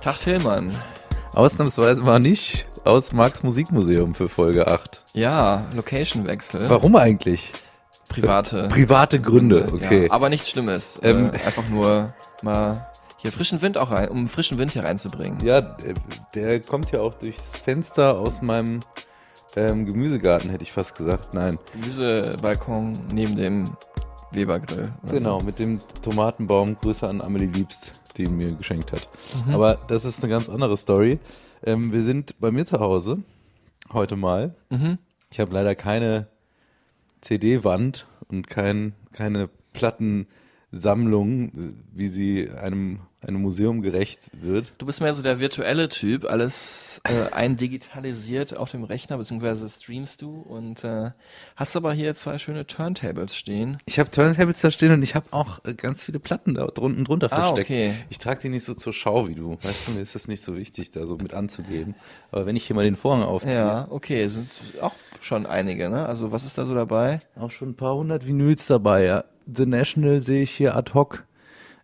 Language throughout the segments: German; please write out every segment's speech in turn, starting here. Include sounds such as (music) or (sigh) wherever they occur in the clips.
Tag Tillmann. Ausnahmsweise mal nicht aus Marks Musikmuseum für Folge 8. Ja, Location-Wechsel. Warum eigentlich? Private. Private Gründe, okay. Ja, aber nichts Schlimmes. Ähm. äh, einfach nur mal hier frischen Wind auch rein, um frischen Wind hier reinzubringen. Ja, der- der kommt ja auch durchs Fenster aus meinem ähm, Gemüsegarten, hätte ich fast gesagt. Nein, Gemüsebalkon neben dem Webergrill. genau, mit dem Tomatenbaum. Grüße an Amelie Liebst, die ihn mir geschenkt hat. Mhm. Aber das ist eine ganz andere Story. Ähm, wir sind bei mir zu Hause heute mal. So. Mhm. Ich habe leider keine CD-Wand und kein, keine Plattensammlung, wie sie einem, einem Museum gerecht wird. Du bist mehr so der virtuelle Typ, alles äh, eindigitalisiert auf dem Rechner, beziehungsweise streamst du und äh, hast aber hier zwei schöne Turntables stehen. Ich habe Turntables da stehen und ich habe auch äh, ganz viele Platten da drunten drunter Ah, versteckt. okay. Ich trage die nicht so zur Schau wie du. Weißt du, mir ist das nicht so wichtig, da so mit anzugeben. Aber wenn ich hier mal den Vorhang aufziehe, Ja, okay, sind auch schon einige, ne? Also was ist da so dabei? auch schon ein paar hundert Vinyls dabei. Ja. The National sehe ich hier ad hoc.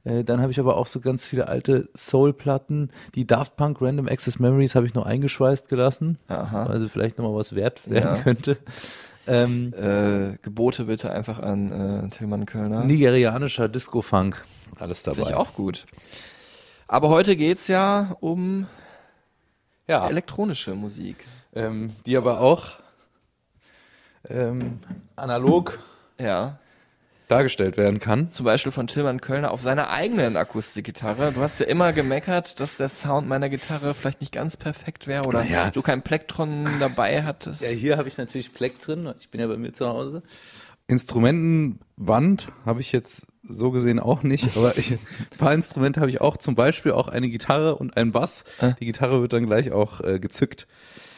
Äh, Dann habe ich aber auch so ganz viele alte Soul-Platten. Die Daft Punk Random Access Memories habe ich noch eingeschweißt gelassen, Aha. weil sie vielleicht nochmal was wert werden Ja. könnte. Ähm, Äh, Gebote bitte einfach an äh, Tillmann Kölner. nigerianischer Disco-Funk, alles dabei. Finde ich auch gut. Aber heute geht's ja um Ja, elektronische Musik. ähm, die aber auch ähm, analog Ja. Dargestellt werden kann. Zum Beispiel von Tillmann Kölner auf seiner eigenen Akustikgitarre. Du hast ja immer gemeckert, dass der Sound meiner Gitarre vielleicht nicht ganz perfekt wäre oder Naja. du kein Plektron dabei hattest. Ja, hier habe ich natürlich Pleck drin. Ich bin ja bei mir zu Hause. Instrumentenwand habe ich jetzt so gesehen auch nicht, aber ich, ein paar Instrumente habe ich auch, zum Beispiel auch eine Gitarre und einen Bass. Die Gitarre wird dann gleich auch äh, gezückt.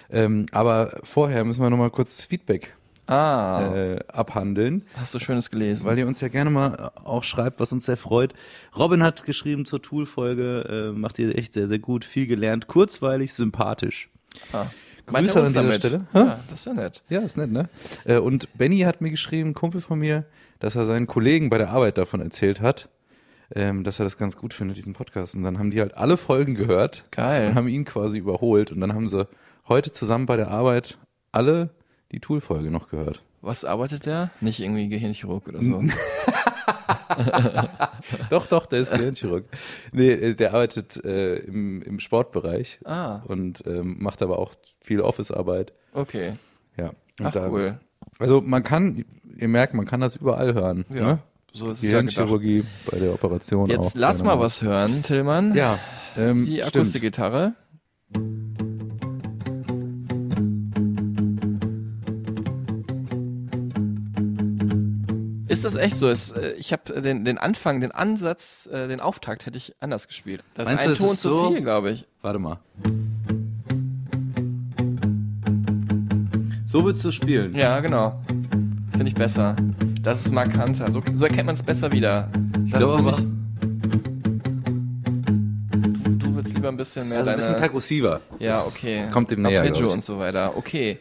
Ähm, aber vorher müssen wir nochmal kurz Feedback ah, äh, abhandeln, hast du Schönes gelesen. weil ihr uns ja gerne mal auch schreibt, was uns sehr freut. Robin hat geschrieben zur Tool-Folge, äh, macht ihr echt sehr, sehr gut, viel gelernt, kurzweilig, sympathisch. ah. Grüße an dieser damit? Stelle. Hä? Ja, das ist ja nett. Ja, ist nett, ne? Äh, Und Benny hat mir geschrieben, Kumpel von mir, dass er seinen Kollegen bei der Arbeit davon erzählt hat, ähm, dass er das ganz gut findet, diesen Podcast. Und dann haben die halt alle Folgen gehört Geil. und haben ihn quasi überholt. Und dann haben sie heute zusammen bei der Arbeit alle die Tool-Folge noch gehört. Was arbeitet der? Nicht irgendwie Gehirnchirurg oder so. (laughs) Doch, doch, der ist Gehirnchirurg. nee, äh, der arbeitet äh, im, im Sportbereich ah, und ähm, macht aber auch viel Office-Arbeit. okay. Ja. Ach da- cool. Also man kann, ihr merkt, man kann das überall hören. Ja, Ne? so ist es ja. Gehirnchirurgie bei der Operation Jetzt auch. lass mal was hören, Tillmann. Ja, ähm, Die stimmt. Ist das echt so? Ist, äh, ich habe den, den Anfang, den Ansatz, äh, den Auftakt hätte ich anders gespielt. Das Meinst ist ein du, es Ton ist zu so? viel, glaube ich. Warte mal. So willst du spielen? Ja, genau. Finde ich besser. Das ist markanter. So, so erkennt man es besser wieder. Das glaube aber- du, du willst lieber ein bisschen mehr Also ein deine... bisschen perkussiver. Ja, Das okay. Kommt dem näher, Arpeggio ich. und so weiter. Okay.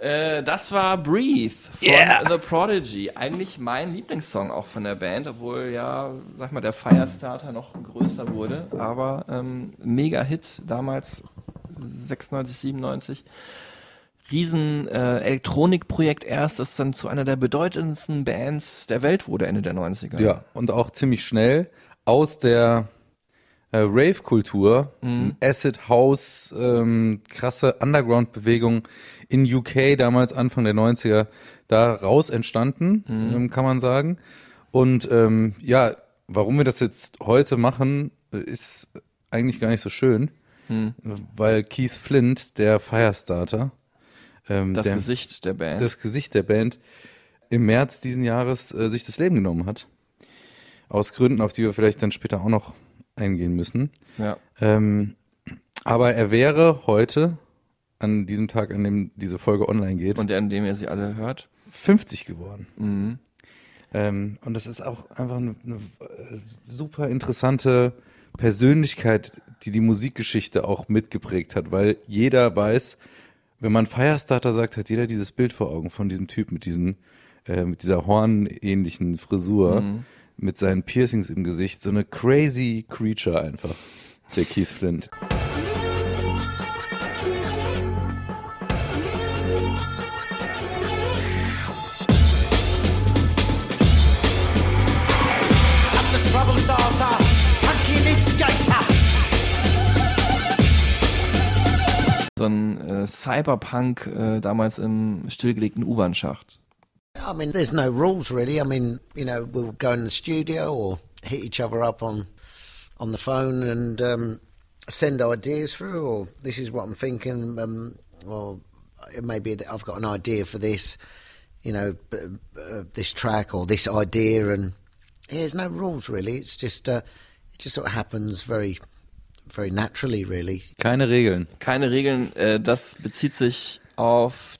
Äh, das war Breathe von Yeah. The Prodigy. Eigentlich mein Lieblingssong auch von der Band, obwohl ja, sag mal, der Firestarter noch größer wurde. Aber ähm, mega Hit damals 96, 97. Riesen äh, Elektronikprojekt erst, das dann zu einer der bedeutendsten Bands der Welt wurde Ende der 90er. Ja, und auch ziemlich schnell aus der äh, Rave-Kultur, Mhm. Acid House, ähm, krasse Underground-Bewegung in UK, damals Anfang der 90er, da raus entstanden, Mhm. ähm, kann man sagen. Und ähm, ja, warum wir das jetzt heute machen, äh, ist eigentlich gar nicht so schön, Mhm. weil Keith Flint, der Firestarter, ähm, Das der, Gesicht der Band. das Gesicht der Band, im März diesen Jahres äh, sich das Leben genommen hat. Aus Gründen, auf die wir vielleicht dann später auch noch eingehen müssen. ja. Ähm, Aber er wäre heute, an diesem Tag, an dem diese Folge online geht, Und der, in dem ihr sie alle hört. 50 geworden. Mhm. Ähm, und das ist auch einfach eine, eine äh, super interessante Persönlichkeit, die die Musikgeschichte auch mitgeprägt hat, weil jeder weiß, wenn man Firestarter sagt, hat jeder dieses Bild vor Augen von diesem Typ mit diesen, äh, mit dieser hornähnlichen Frisur, mit seinen Piercings im Gesicht, so eine crazy Creature einfach, der Keith Flint. So ein äh, Cyberpunk äh, damals im stillgelegten U-Bahn-Schacht. I mean, there's no rules really. I mean, you know, we'll go in the studio or hit each other up on on the phone and um, send ideas through. Or this is what I'm thinking. Um, or it may be that I've got an idea for this, you know, uh, this track or this idea, and yeah, there's no rules really. It's just uh, it just sort of happens very, very naturally, really. Keine Regeln. Keine Regeln, äh, das bezieht sich auf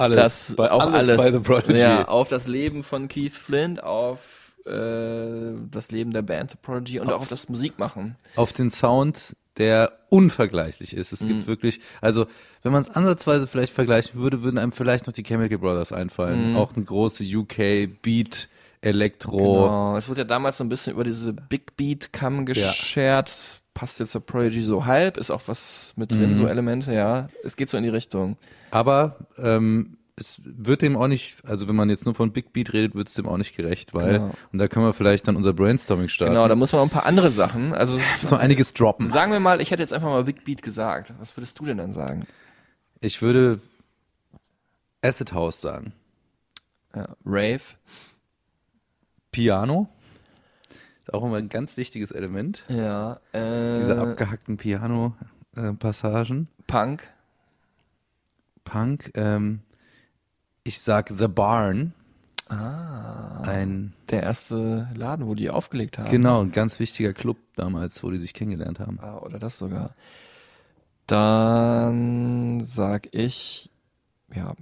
Alles, das, bei, auf alles, alles, bei The Prodigy. Ja, auf das Leben von Keith Flint, auf äh, das Leben der Band The Prodigy und auch auf das Musikmachen. auf den Sound, der unvergleichlich ist. Es Mhm. gibt wirklich, also wenn man es ansatzweise vielleicht vergleichen würde, würden einem vielleicht noch die Chemical Brothers einfallen. Auch eine große UK Beat Elektro. Genau. Es wurde ja damals so ein bisschen über diese Big Beat Kamm geschert. Das Passt jetzt zur Prodigy so halb, ist auch was mit drin, Mhm. so Elemente, ja. Es geht so in die Richtung. Aber ähm, es wird dem auch nicht, also wenn man jetzt nur von Big Beat redet, wird es dem auch nicht gerecht, weil, Genau. und da können wir vielleicht dann unser Brainstorming starten. Genau, da muss man auch ein paar andere Sachen. Also muss man einiges droppen. sagen wir mal, ich hätte jetzt einfach mal Big Beat gesagt. Was würdest du denn dann sagen? Ich würde Acid House sagen. Ja, Rave. Piano. Auch immer ein ganz wichtiges Element. Ja. Äh, Diese abgehackten Piano-Passagen. Punk. Punk. Ähm, ich sag The Barn. Ah. Ein, Der erste Laden, wo die aufgelegt haben. genau, ein ganz wichtiger Club damals, wo die sich kennengelernt haben. Ah, oder das sogar. Dann sag ich, ja,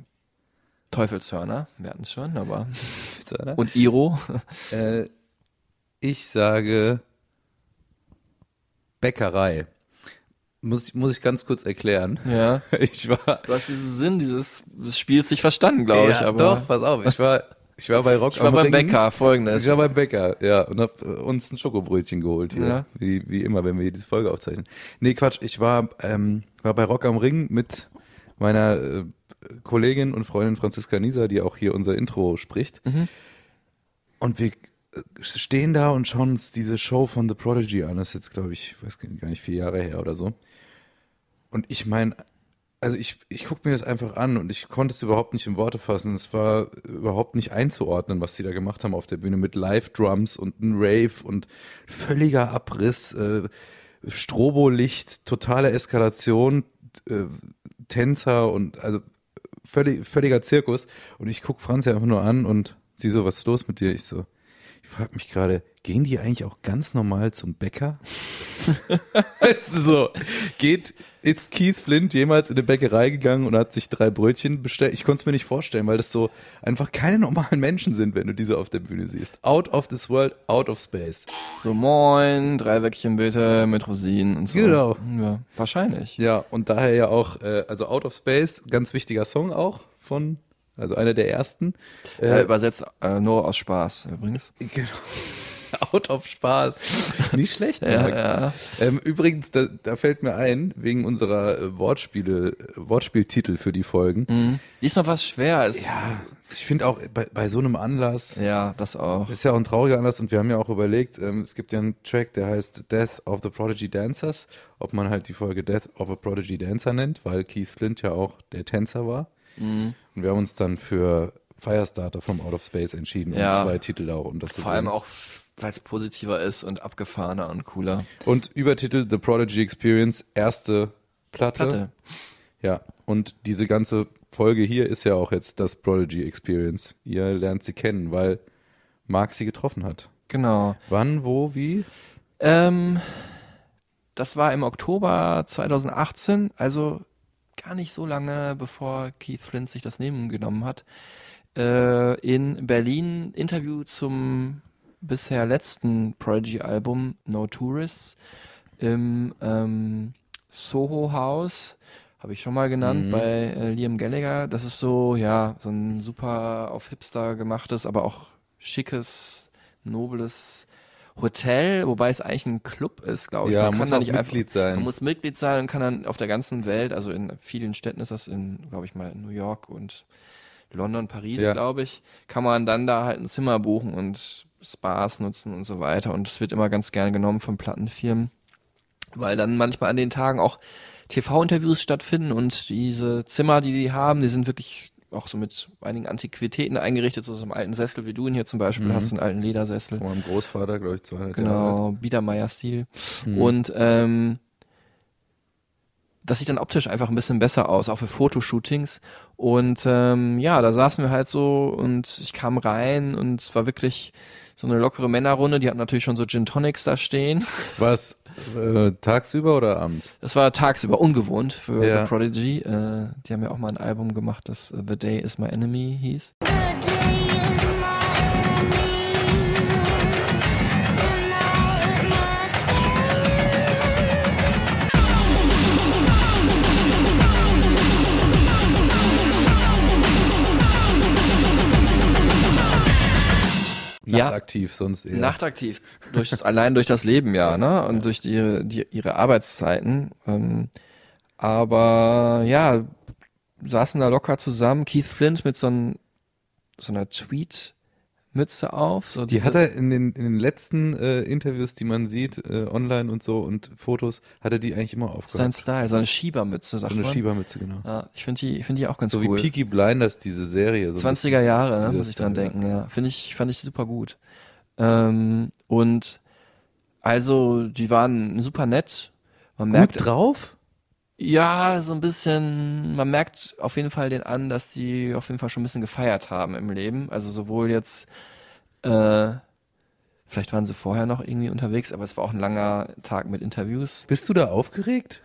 Teufelshörner, wir hatten es schon, aber. (laughs) Und Iro. Äh, ich sage Bäckerei. Muss, ich- muss ich ganz kurz erklären. Ja. (laughs) Ich war. Du hast diesen Sinn dieses Spiels nicht verstanden, glaube ich, Ja, aber. Doch, pass auf, ich war, ich war bei Rock Ich war beim Ring. Bäcker, folgendes. Ich war beim Bäcker, ja, und hab äh, uns ein Schokobrötchen geholt hier. Ja. Wie, wie immer, wenn wir hier diese Folge aufzeichnen. Nee, Quatsch, ich war, ähm, war bei Rock am Ring mit meiner äh, Kollegin und Freundin Franziska Nieser, die auch hier unser Intro spricht. Mhm. Und wir stehen da und schauen uns diese Show von The Prodigy an. Das ist jetzt, glaube ich, weiß gar nicht, vier Jahre her oder so. Und ich meine, also ich, ich gucke mir das einfach an und ich konnte es überhaupt nicht in Worte fassen. Es war überhaupt nicht einzuordnen, was sie da gemacht haben auf der Bühne mit Live-Drums und ein Rave und völliger Abriss, äh, Strobolicht, totale Eskalation, äh, Tänzer und also völlig, völliger Zirkus. Und ich gucke Franzi einfach nur an und sie so, was ist los mit dir? Ich so, ich frage mich gerade, gehen die eigentlich auch ganz normal zum Bäcker? (laughs) weißt du so, geht, ist Keith Flint jemals in eine Bäckerei gegangen und hat sich drei Brötchen bestellt? Ich konnte es mir nicht vorstellen, weil das so einfach keine normalen Menschen sind, wenn du diese auf der Bühne siehst. Out of this world, out of space. So, moin, drei Weckchen bitte mit Rosinen und so. Genau. Ja, wahrscheinlich. Ja, und daher ja auch, äh, also Out of Space, ganz wichtiger Song auch von, also einer der ersten. Äh, übersetzt äh, nur aus Spaß übrigens. Genau. (laughs) Out of Spaß. (laughs) Nicht schlecht, Ja, ja. Ähm, übrigens, da, da fällt mir ein, wegen unserer äh, Wortspiele, äh, Wortspieltitel für die Folgen. Mhm. Diesmal war es schwer. Es, Ja, ich finde auch bei, bei so einem Anlass, ja, das auch. ist ja auch ein trauriger Anlass und wir haben ja auch überlegt, ähm, es gibt ja einen Track, der heißt Death of the Prodigy Dancers, ob man halt die Folge Death of a Prodigy Dancer nennt, weil Keith Flint ja auch der Tänzer war. Mhm. Und wir haben uns dann für Firestarter from Out of Space entschieden Ja. und zwei Titel auch unterzubringen. Vor allem auch, weil es positiver ist und abgefahrener und cooler. Und Übertitel The Prodigy Experience, erste Platte. Platte. Ja, und diese ganze Folge hier ist ja auch jetzt das Prodigy Experience. Ihr lernt sie kennen, weil Marc sie getroffen hat. Genau. Wann, wo, wie? Ähm, das war im Oktober 2018, also gar nicht so lange bevor Keith Flint sich das Nehmen genommen hat, äh, in Berlin Interview zum bisher letzten Prodigy-Album No Tourists im ähm, Soho House, habe ich schon mal genannt, Mhm. bei äh, Liam Gallagher. Das ist so, ja, so ein super auf Hipster gemachtes, aber auch schickes, nobles Hotel, wobei es eigentlich ein Club ist, glaube ich. Ja, Man muss da nicht Mitglied einfach, sein. Man muss Mitglied sein und kann dann auf der ganzen Welt, also in vielen Städten ist das in, glaube ich mal, in New York und London, Paris, Ja. glaube ich, kann man dann da halt ein Zimmer buchen und Spas nutzen und so weiter. Und es wird immer ganz gern genommen von Plattenfirmen, weil dann manchmal an den Tagen auch TV-Interviews stattfinden und diese Zimmer, die die haben, die sind wirklich auch so mit einigen Antiquitäten eingerichtet, so einem alten Sessel, wie du ihn hier zum Beispiel Mhm. hast, einen alten Ledersessel. Von meinem Großvater, glaube ich, 200 Jahre alt. Genau, Biedermeier-Stil. Mhm. Und ähm, das sieht dann optisch einfach ein bisschen besser aus, auch für Fotoshootings. Und ähm, ja, da saßen wir halt so und ich kam rein und es war wirklich so eine lockere Männerrunde. Die hatten natürlich schon so Gin Tonics da stehen. Was, äh, tagsüber oder abends? Das war tagsüber ungewohnt für Ja. The Prodigy. Äh, die haben ja auch mal ein Album gemacht, das äh, The Day Is My Enemy hieß. Ja. Nachtaktiv sonst eher. Nachtaktiv, durch, (laughs) allein durch das Leben ja, ne? Und durch die, ihre, die, ihre Arbeitszeiten. Ähm, aber ja, saßen da locker zusammen. Keith Flint mit so, ein, so einer Tweet-Mütze auf. So Die hat er in den, in den letzten äh, Interviews, die man sieht, äh, online und so und Fotos, hat er die eigentlich immer sein aufgehabt. Style, so eine Schiebermütze, So sagt eine man. Schiebermütze, genau. Ja, ich finde die, ich finde die auch ganz So cool. wie Peaky Blinders, diese Serie. So ein 20er Jahre, ne, muss ich dran Style, denken, ja. Finde ich, fand ich super gut. Ähm, und also, die waren super nett. Man Gut merkt, drauf? Ja, so ein bisschen, man merkt auf jeden Fall den an, dass die auf jeden Fall schon ein bisschen gefeiert haben im Leben. Also sowohl jetzt, äh, vielleicht waren sie vorher noch irgendwie unterwegs, aber es war auch ein langer Tag mit Interviews. Bist du da aufgeregt?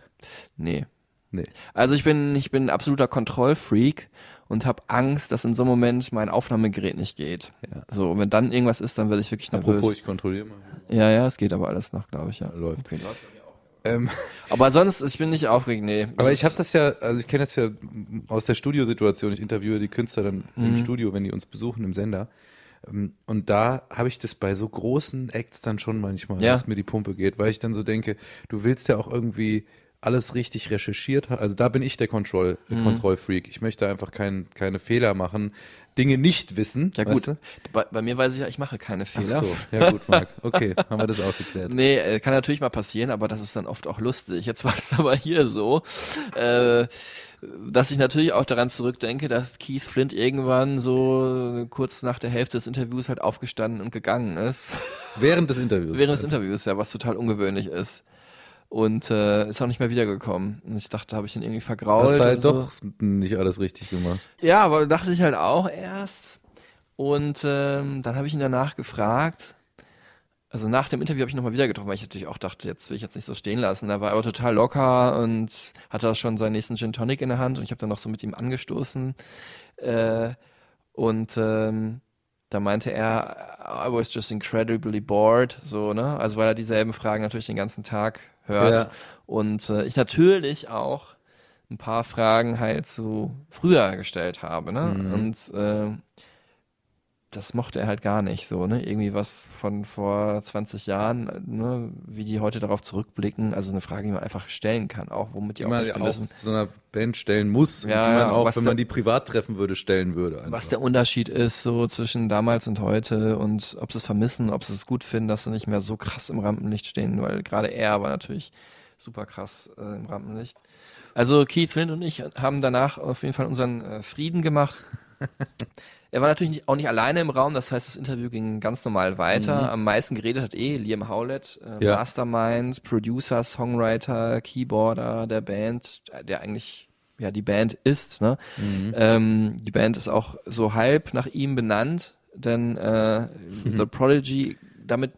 Nee. Nee. Also ich bin, ich bin ein absoluter Kontrollfreak und habe Angst, dass in so einem Moment mein Aufnahmegerät nicht geht. Ja. So, und wenn dann irgendwas ist, dann werde ich wirklich nervös. Apropos, ich kontrolliere mal. ja, ja, es geht aber alles noch, glaube ich, ja. Läuft. Okay. Ähm, Aber sonst, ich bin nicht aufgeregt, nee. aber Das ich habe das ja, also ich kenne das ja aus der Studiosituation. Ich interviewe die Künstler dann im Mhm. Studio, wenn die uns besuchen im Sender. Ähm, Und da habe ich das bei so großen Acts dann schon manchmal, Ja. dass mir die Pumpe geht, weil ich dann so denke, du willst ja auch irgendwie alles richtig recherchiert haben. Also da bin ich der Control, Mhm. Kontrollfreak. Ich möchte einfach kein, keine Fehler machen, Dinge nicht wissen. Ja weißt gut, du? bei, bei mir weiß ich ja, ich mache keine Ach Fehler. so, ja gut, Marc. (laughs) Okay, haben wir das auch geklärt. Nee, äh, kann natürlich mal passieren, aber das ist dann oft auch lustig. Jetzt war es (laughs) aber hier so, äh, dass ich natürlich auch daran zurückdenke, dass Keith Flint irgendwann so kurz nach der Hälfte des Interviews halt aufgestanden und gegangen ist. Während des Interviews. (laughs) Während des Interviews, ja, was total ungewöhnlich ist. Und äh, ist auch nicht mehr wiedergekommen. Und ich dachte, habe ich ihn irgendwie vergrault. Hast halt so. doch nicht alles richtig gemacht. Ja, aber dachte ich halt auch erst. Und ähm, dann habe ich ihn danach gefragt. Also nach dem Interview habe ich nochmal wieder getroffen, weil ich natürlich auch dachte, jetzt will ich jetzt nicht so stehen lassen. Da war er aber total locker und hatte auch schon seinen nächsten Gin Tonic in der Hand und ich habe dann noch so mit ihm angestoßen. Äh, und ähm, da meinte er, I was just incredibly bored, so, ne? Also weil er dieselben Fragen natürlich den ganzen Tag hört. Ja. Und äh, ich natürlich auch ein paar Fragen halt so früher gestellt habe, ne? Mhm. Und äh, das mochte er halt gar nicht so, ne? Irgendwie was von vor 20 Jahren, ne? Wie die heute darauf zurückblicken. Also eine Frage, die man einfach stellen kann, auch womit die, Die auch man auch so einer Band stellen muss. und Ja, die man auch, wenn der- man die privat treffen würde, stellen würde. Einfach. Was der Unterschied ist so zwischen damals und heute und ob sie es vermissen, ob sie es gut finden, dass sie nicht mehr so krass im Rampenlicht stehen, weil gerade er war natürlich super krass äh, im Rampenlicht. Also Keith Flint und ich haben danach auf jeden Fall unseren äh, Frieden gemacht. (laughs) er war natürlich nicht, auch nicht alleine im Raum, das heißt, das Interview ging ganz normal weiter. Am meisten geredet hat eh Liam Howlett, äh, Ja. Mastermind, Producer, Songwriter, Keyboarder der Band, der eigentlich ja die Band ist. Ne? Ähm, die Band ist auch so halb nach ihm benannt, denn äh, The Prodigy, damit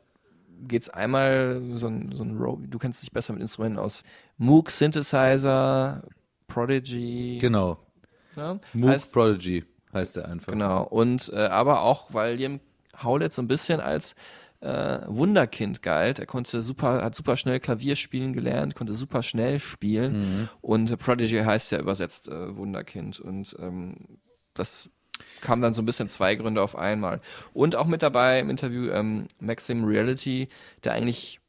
geht's einmal so ein, so ein du kennst dich besser mit Instrumenten aus. Moog Synthesizer, Prodigy. Genau. Ja? Moog Heißt, Prodigy heißt er einfach. genau. Und äh, aber auch, weil Liam Howlett so ein bisschen als äh, Wunderkind galt. Er konnte super, hat super schnell Klavier spielen gelernt, konnte super schnell spielen. Und äh, Prodigy heißt ja übersetzt äh, Wunderkind. Und ähm, das kam dann so ein bisschen zwei Gründe auf einmal. Und auch mit dabei im Interview ähm, Maxim Reality, der eigentlich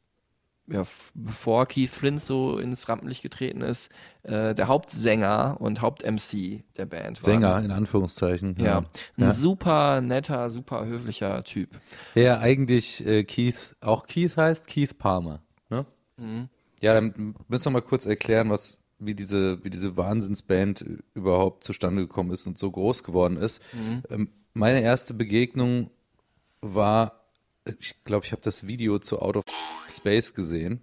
ja, bevor Keith Flint so ins Rampenlicht getreten ist, äh, der Hauptsänger und Haupt-MC der Band war. Sänger in Anführungszeichen. Ja, ein Ja. super netter, super höflicher Typ. Ja, eigentlich äh, Keith, auch Keith heißt Keith Palmer. Ne? Mhm. Ja, dann müssen wir mal kurz erklären, was, wie diese, wie diese Wahnsinnsband überhaupt zustande gekommen ist und so groß geworden ist. Mhm. Ähm, meine erste Begegnung war, ich glaube, ich habe das Video zu Out of Space gesehen.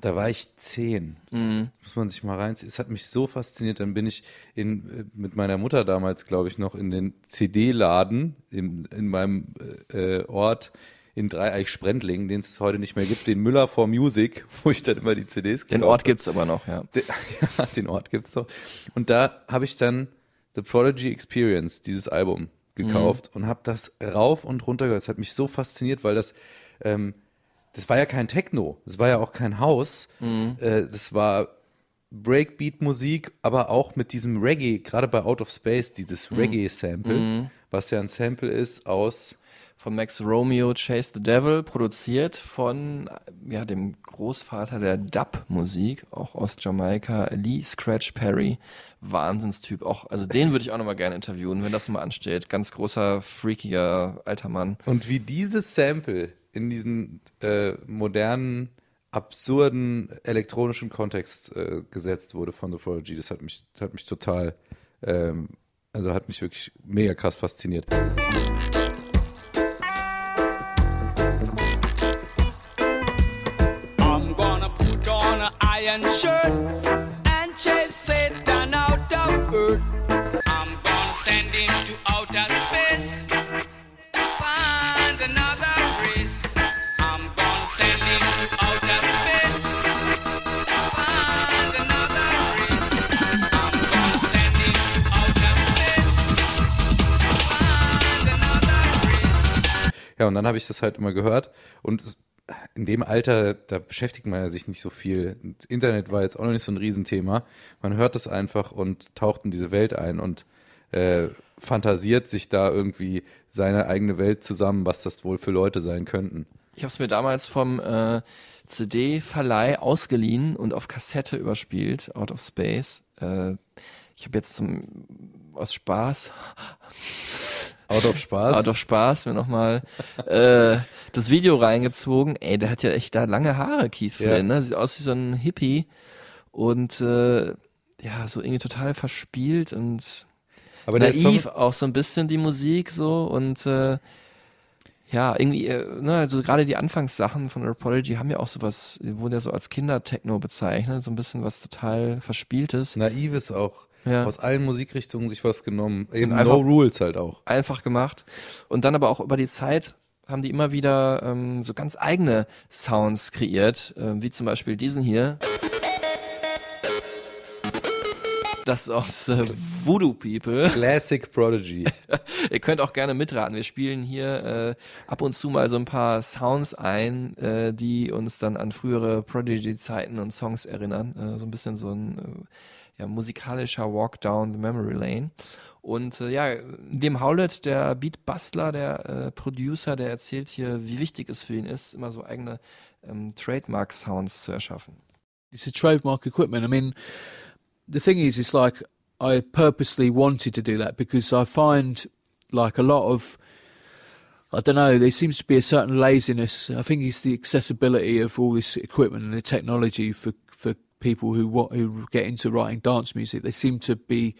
Da war ich zehn. Mhm. Muss man sich mal reinziehen. Es hat mich so fasziniert. Dann bin ich in, äh, mit meiner Mutter damals, glaube ich, noch in den CD-Laden in, in meinem äh, äh, Ort in Dreieich-Sprendlingen, den es heute nicht mehr gibt, den Müller for Music, (laughs) wo ich dann immer die CDs Den Ort hab. gibt's aber noch, ja. De- (laughs) ja, den Ort gibt's doch. Und da habe ich dann The Prodigy Experience, dieses Album, gekauft und habe das rauf und runter gehört. Es hat mich so fasziniert, weil das, ähm, das war ja kein Techno, das war ja auch kein Haus, äh, das war Breakbeat-Musik, aber auch mit diesem Reggae, gerade bei Out of Space, dieses Reggae-Sample, was ja ein Sample ist aus Von Max Romeo Chase the Devil, produziert von ja, dem Großvater der Dub-Musik, auch aus Jamaika, Lee Scratch Perry. Wahnsinnstyp. Auch, also den würde ich auch nochmal gerne interviewen, wenn das mal ansteht. Ganz großer, freakiger alter Mann. Und wie dieses Sample in diesen äh, modernen, absurden elektronischen Kontext äh, gesetzt wurde von The Prodigy, das hat mich, hat mich total, ähm, also hat mich wirklich mega krass fasziniert. An iron shirt and chase Satan out of earth. I'm gonna send into outer space. Find another race. I'm gonna send into outer space. Ja, und dann habe ich das halt immer gehört und es, in dem Alter, da beschäftigt man sich nicht so viel. Und Internet war jetzt auch noch nicht so ein Riesenthema. Man hört das einfach und taucht in diese Welt ein und äh, fantasiert sich da irgendwie seine eigene Welt zusammen, was das wohl für Leute sein könnten. Ich habe es mir damals vom äh, CD-Verleih ausgeliehen und auf Kassette überspielt, Out of Space. Äh, ich habe jetzt zum, aus Spaß, Out of Spaß. out of Spaß, mir nochmal äh, das Video reingezogen. Ey, der hat ja echt da lange Haare, Keith Ja. Flynn, ne? Sieht aus wie so ein Hippie und äh, ja, so irgendwie total verspielt und Aber naiv Song, auch so ein bisschen die Musik so und äh, ja, irgendwie, äh, ne, also gerade die Anfangssachen von Apology haben ja auch sowas, wurden ja so als Kinder-Techno bezeichnet, so ein bisschen was total Verspieltes. Naives auch. Ja. Aus allen Musikrichtungen sich was genommen. Eben No Rules halt auch. Einfach gemacht. Und dann aber auch über die Zeit haben die immer wieder ähm, so ganz eigene Sounds kreiert, ähm, wie zum Beispiel diesen hier. Das ist aus äh, Voodoo People. (laughs) Classic Prodigy. (laughs) Ihr könnt auch gerne mitraten. Wir spielen hier äh, ab und zu mal so ein paar Sounds ein, äh, die uns dann an frühere Prodigy-Zeiten und Songs erinnern. Äh, so ein bisschen so ein äh, ja, musikalischer Walk down the Memory Lane. Und äh, ja, dem Howlett, der Beatbastler, der äh, Producer, der erzählt hier, wie wichtig es für ihn ist, immer so eigene ähm, Trademark-Sounds zu erschaffen. it's a trademark equipment. I mean, the thing is, it's like I purposely wanted to do that because I find like a lot of, I don't know, there seems to be a certain laziness. I think it's the accessibility of all this equipment and the technology for people who who get into writing dance music. They seem to be,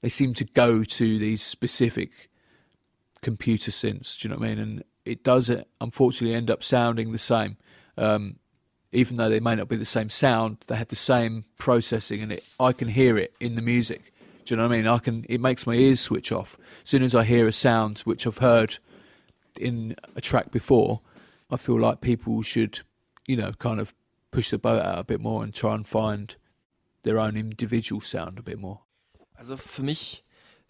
they seem to go to these specific computer synths. Do you know what I mean? And it does, uh, unfortunately, end up sounding the same. Um, even though they may not be the same sound, they have the same processing, and it, I can hear it in the music. Do you know what I mean? I can. It makes my ears switch off as soon as I hear a sound which I've heard in a track before. I feel like people should, you know, kind of push the boat out a bit more and try and find their own individual sound a bit more. Also für mich,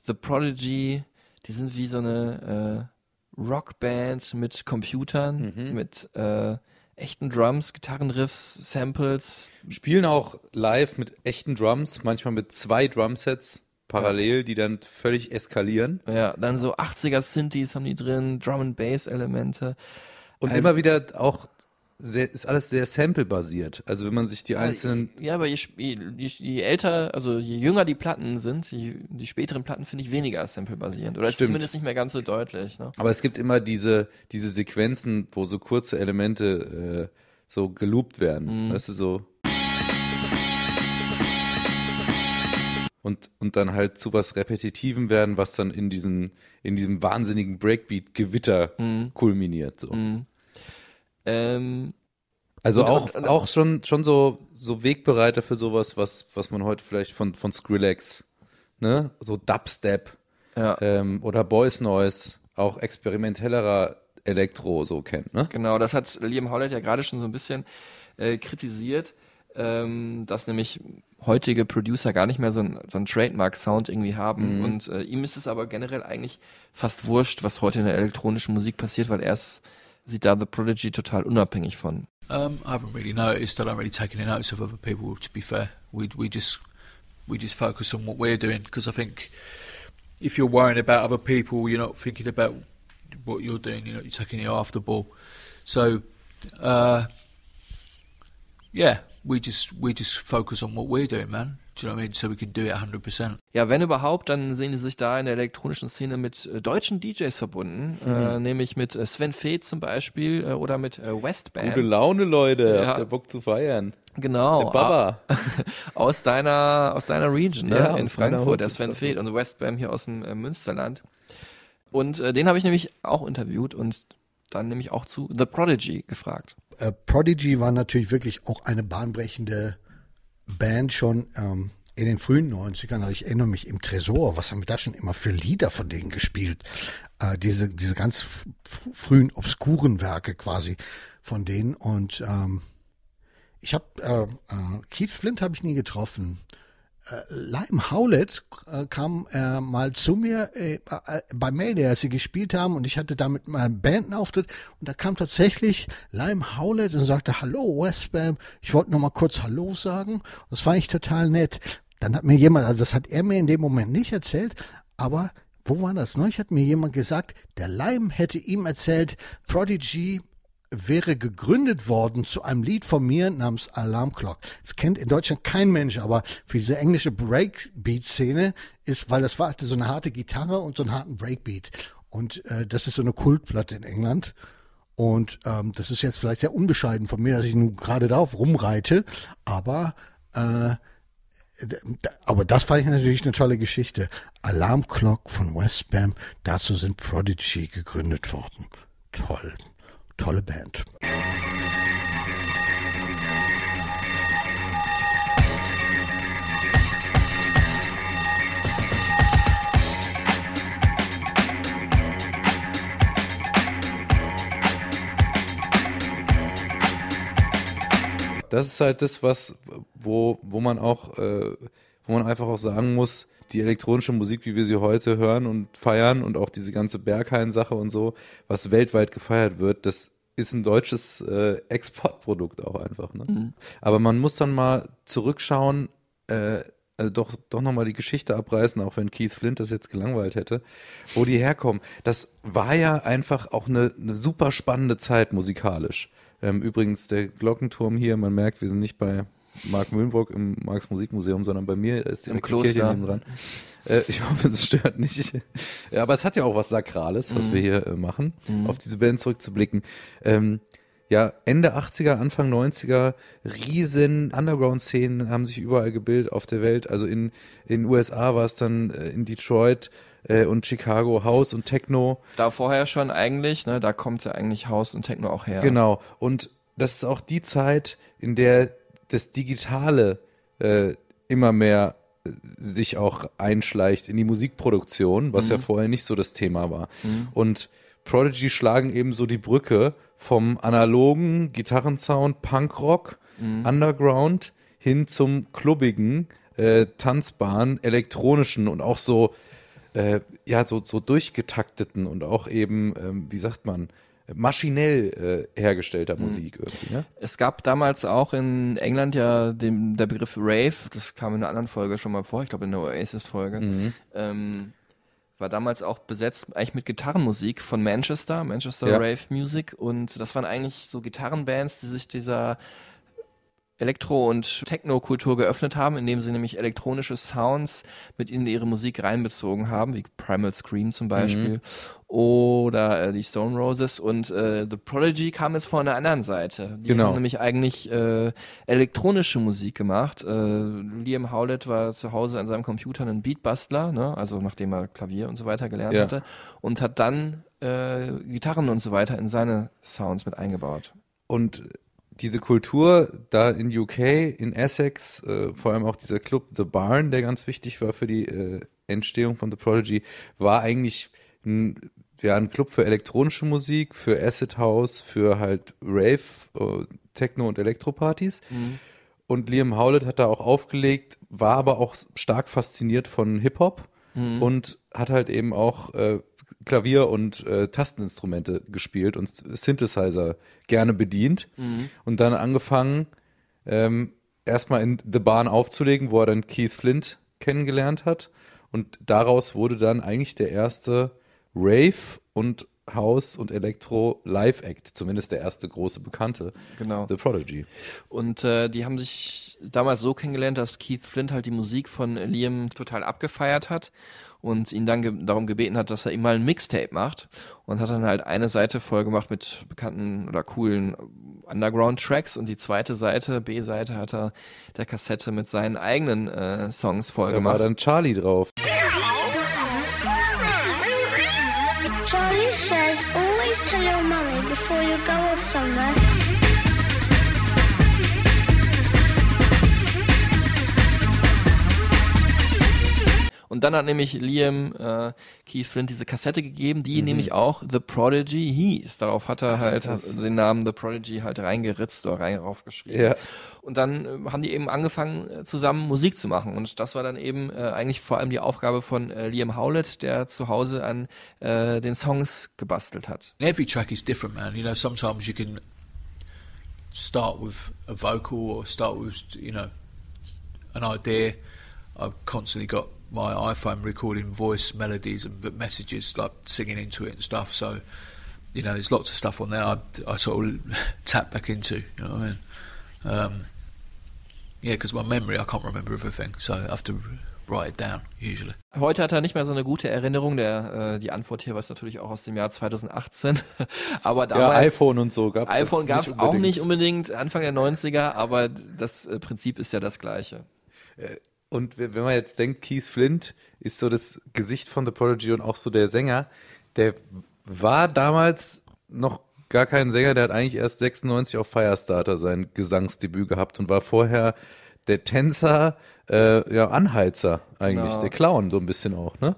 The Prodigy, die sind wie so eine äh, Rockband mit Computern, mit äh, echten Drums, Gitarrenriffs, Samples. Spielen auch live mit echten Drums, manchmal mit zwei Drumsets parallel, die dann völlig eskalieren. Ja, dann so 80er Synthes haben die drin, Drum and Bass Elemente. Und Also- immer wieder auch sehr, ist alles sehr sample-basiert. Also wenn man sich die einzelnen Ja, aber je, je, je, älter, also je jünger die Platten sind, je, die späteren Platten finde ich weniger sample-basierend. Oder zumindest nicht mehr ganz so deutlich. Ne? Aber es gibt immer diese, diese Sequenzen, wo so kurze Elemente äh, so geloopt werden. Mhm. Weißt du, so. Und, und dann halt zu was Repetitivem werden, was dann in diesem, in diesem wahnsinnigen Breakbeat-Gewitter Mhm. kulminiert. So. Mhm. Ähm, Also Und- auch, und- und- auch schon, schon so, so Wegbereiter für sowas, was, was man heute vielleicht von, von Skrillex, ne, so Dubstep ja. ähm, oder Boys Noise, auch experimentellerer Elektro so kennt, ne? Genau, das hat Liam Howlett ja gerade schon so ein bisschen äh, kritisiert, ähm, dass nämlich heutige Producer gar nicht mehr so einen so Trademark-Sound irgendwie haben. Mhm. Und äh, ihm ist es aber generell eigentlich fast wurscht, was heute in der elektronischen Musik passiert, weil er ist, da The Prodigy total unabhängig von. Um, I haven't really noticed. I don't really take any notice of other people. To be fair, we we just we just focus on what we're doing because I think if you're worrying about other people, you're not thinking about what you're doing. You know, you're taking your after ball. So, uh, yeah, we just we just focus on what we're doing, man. Do you know what I mean? So we can do it 100 percent. Ja, wenn überhaupt, dann sehen die sich da in der elektronischen Szene mit äh, deutschen DJs verbunden, äh, nämlich mit äh, Sven Feth zum Beispiel äh, oder mit äh, Westbam. Gute Laune, Leute. Ja. Habt ihr Bock zu feiern? Genau. Der Baba. (laughs) Aus deiner, aus deiner Region, ne? Ja, in Frankfurt, der Sven Feth und Westbam hier aus dem äh, Münsterland. Und äh, den habe ich nämlich auch interviewt und dann nämlich auch zu The Prodigy gefragt. äh, Prodigy war natürlich wirklich auch eine bahnbrechende Band schon ähm, in den frühen 90ern. Also ich erinnere mich im Tresor, was haben wir da schon immer für Lieder von denen gespielt? Äh, diese, diese ganz frühen, obskuren Werke quasi von denen. Und ähm, ich habe äh, äh, Keith Flint habe ich nie getroffen. Äh, Lime Howlett äh, kam äh, mal zu mir äh, äh, bei Mayday, als sie gespielt haben und ich hatte da mit meinem Bandenauftritt und da kam tatsächlich Lime Howlett und sagte, hallo Westbam, ich wollte noch mal kurz Hallo sagen. Das fand ich total nett. Dann hat mir jemand, also das hat er mir in dem Moment nicht erzählt, aber wo war das? Neulich hat mir jemand gesagt, der Lime hätte ihm erzählt, Prodigy wäre gegründet worden zu einem Lied von mir namens Alarm Clock. Das kennt in Deutschland kein Mensch, aber für diese englische Breakbeat-Szene ist, weil das war so eine harte Gitarre und so einen harten Breakbeat. Und äh, das ist so eine Kultplatte in England. Und ähm, das ist jetzt vielleicht sehr unbescheiden von mir, dass ich nun gerade darauf rumreite, aber äh, aber das fand ich natürlich eine tolle Geschichte. Alarm Clock von Westbam, dazu sind Prodigy gegründet worden. Toll. Tolle Band. Das ist halt das, was, wo, wo man auch, äh, wo man einfach auch sagen muss, die elektronische Musik, wie wir sie heute hören und feiern und auch diese ganze Berghain-Sache und so, was weltweit gefeiert wird, das ist ein deutsches äh, Exportprodukt auch einfach. Ne? Mhm. Aber man muss dann mal zurückschauen, äh, also doch, doch nochmal die Geschichte abreißen, auch wenn Keith Flint das jetzt gelangweilt hätte, wo die herkommen. Das war ja einfach auch eine, eine super spannende Zeit musikalisch. Ähm, übrigens, der Glockenturm hier, man merkt, wir sind nicht bei Mark Mühlenbrock im Marx Musikmuseum, sondern bei mir ist die. Kirche neben dran. Äh, ich hoffe, es stört nicht. ja, aber es hat ja auch was Sakrales, was Mhm. wir hier äh, machen, Mhm. auf diese Band zurückzublicken. Ähm, ja, Ende 80er, Anfang 90er, riesen Underground-Szenen haben sich überall gebildet auf der Welt. Also in in USA war es dann äh, in Detroit äh, und Chicago House und Techno. Da vorher schon eigentlich, ne, da kommt ja eigentlich House und Techno auch her. Genau. Und das ist auch die Zeit, in der das Digitale äh, immer mehr äh, sich auch einschleicht in die Musikproduktion, was Mhm. ja vorher nicht so das Thema war. Mhm. Und Prodigy schlagen eben so die Brücke vom analogen Gitarrensound, Punkrock, Mhm. Underground hin zum klubbigen, äh, tanzbaren, elektronischen und auch so, äh, ja, so, so durchgetakteten und auch eben, ähm, wie sagt man, maschinell äh, hergestellter Mhm. Musik irgendwie, ne? Es gab damals auch in England ja den, der Begriff Rave, das kam in einer anderen Folge schon mal vor, ich glaube in der Oasis-Folge. Mhm. Ähm, war damals auch besetzt eigentlich mit Gitarrenmusik von Manchester, Manchester Ja. Rave Music und das waren eigentlich so Gitarrenbands, die sich dieser Elektro- und Techno-Kultur geöffnet haben, indem sie nämlich elektronische Sounds mit in ihre Musik reinbezogen haben, wie Primal Scream zum Beispiel oder äh, die Stone Roses und äh, The Prodigy kam jetzt von der anderen Seite. Die Genau. haben nämlich eigentlich äh, elektronische Musik gemacht. Äh, Liam Howlett war zu Hause an seinem Computer ein Beatbastler, ne? also nachdem er Klavier und so weiter gelernt Ja. hatte und hat dann äh, Gitarren und so weiter in seine Sounds mit eingebaut. Und diese Kultur da in UK, in Essex, äh, vor allem auch dieser Club The Barn, der ganz wichtig war für die äh, Entstehung von The Prodigy, war eigentlich ein, ja, ein Club für elektronische Musik, für Acid House, für halt Rave, äh, Techno und Elektropartys. Und Liam Howlett hat da auch aufgelegt, war aber auch stark fasziniert von Hip-Hop Mhm. und hat halt eben auch äh, Klavier und äh, Tasteninstrumente gespielt und Synthesizer gerne bedient. Mhm. Und dann angefangen, ähm, erstmal in The Barn aufzulegen, wo er dann Keith Flint kennengelernt hat. Und daraus wurde dann eigentlich der erste Rave und House und Elektro Live Act, zumindest der erste große bekannte, Genau. The Prodigy. Und äh, die haben sich damals so kennengelernt, dass Keith Flint halt die Musik von Liam total abgefeiert hat und ihn dann ge darum gebeten hat, dass er ihm mal ein Mixtape macht und hat dann halt eine Seite voll gemacht mit bekannten oder coolen Underground-Tracks und die zweite Seite, B-Seite, hat er der Kassette mit seinen eigenen äh, Songs voll Da war gemacht. dann Charlie drauf. Und dann hat nämlich Liam äh, Keith Flint diese Kassette gegeben, die nämlich auch The Prodigy hieß. Darauf hat er halt krass. den Namen The Prodigy halt reingeritzt oder rein raufgeschrieben. Ja. Und dann äh, haben die eben angefangen, äh, zusammen Musik zu machen. Und das war dann eben äh, eigentlich vor allem die Aufgabe von äh, Liam Howlett, der zu Hause an äh, den Songs gebastelt hat. And every track is different, man. You know, sometimes you can start with a vocal or start with, you know, an idea. I've constantly got my iPhone recording voice melodies and messages, like singing into it and stuff. So, you know, there's lots of stuff on there I, I sort of (laughs) tap back into. You know what I mean? Um, yeah, because my memory, I can't remember everything, so I have to write it down usually. Heute hat er nicht mehr so eine gute Erinnerung. Der, äh, die Antwort hier war es natürlich auch aus dem Jahr 2018. (laughs) aber damals, ja, iPhone und so gab es iPhone gab es auch nicht unbedingt Anfang der 90er, aber das äh, Prinzip ist ja das gleiche. Und wenn man jetzt denkt, Keith Flint ist so das Gesicht von The Prodigy und auch so der Sänger, der war damals noch gar kein Sänger, der hat eigentlich erst 96 auf Firestarter sein Gesangsdebüt gehabt und war vorher der Tänzer, äh, ja, Anheizer eigentlich, Genau. der Clown so ein bisschen auch, ne?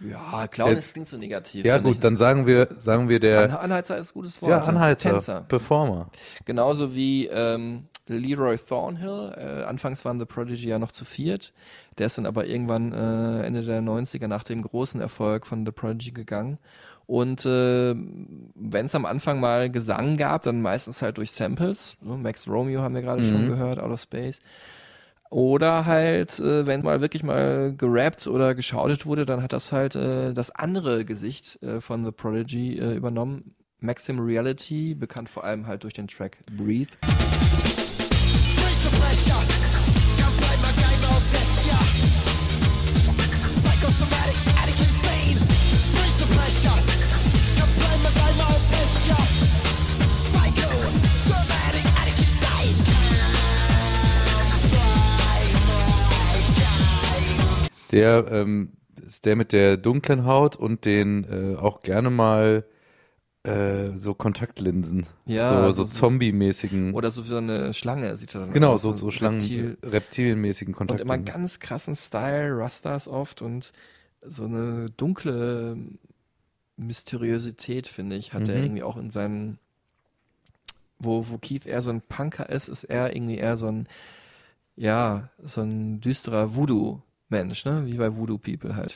Ja, Clown ist klingt so negativ. Ja gut, ich. dann sagen wir, sagen wir der, An Anheizer ist ein gutes Wort. ja, Anheizer, Tänzer. Performer. Genauso wie ähm, Leroy Thornhill. Äh, anfangs waren The Prodigy ja noch zu viert. Der ist dann aber irgendwann äh, Ende der 90er nach dem großen Erfolg von The Prodigy gegangen. Und äh, wenn es am Anfang mal Gesang gab, dann meistens halt durch Samples. Ne? Max Romeo haben wir gerade schon Mhm. gehört, Out of Space. Oder halt, äh, wenn mal wirklich mal gerappt oder geschaudet wurde, dann hat das halt äh, das andere Gesicht äh, von The Prodigy äh, übernommen. Maxim Reality, bekannt vor allem halt durch den Track Breathe. Der ähm, ist der mit der dunklen Haut und den äh, auch gerne mal äh, so Kontaktlinsen. Ja, so, also so Zombie-mäßigen. Oder so wie so eine Schlange sieht er dann Genau, aus, so, so Schlangen, Reptil. reptilienmäßigen Und immer Kontaktlinsen. ganz krassen Style, Rastas oft und so eine dunkle Mysteriosität, finde ich, hat er Mhm. irgendwie auch in seinen, wo, wo Keith eher so ein Punker ist, ist er irgendwie eher so ein, ja, so ein düsterer Voodoo-Mensch, ne? Wie bei Voodoo People halt.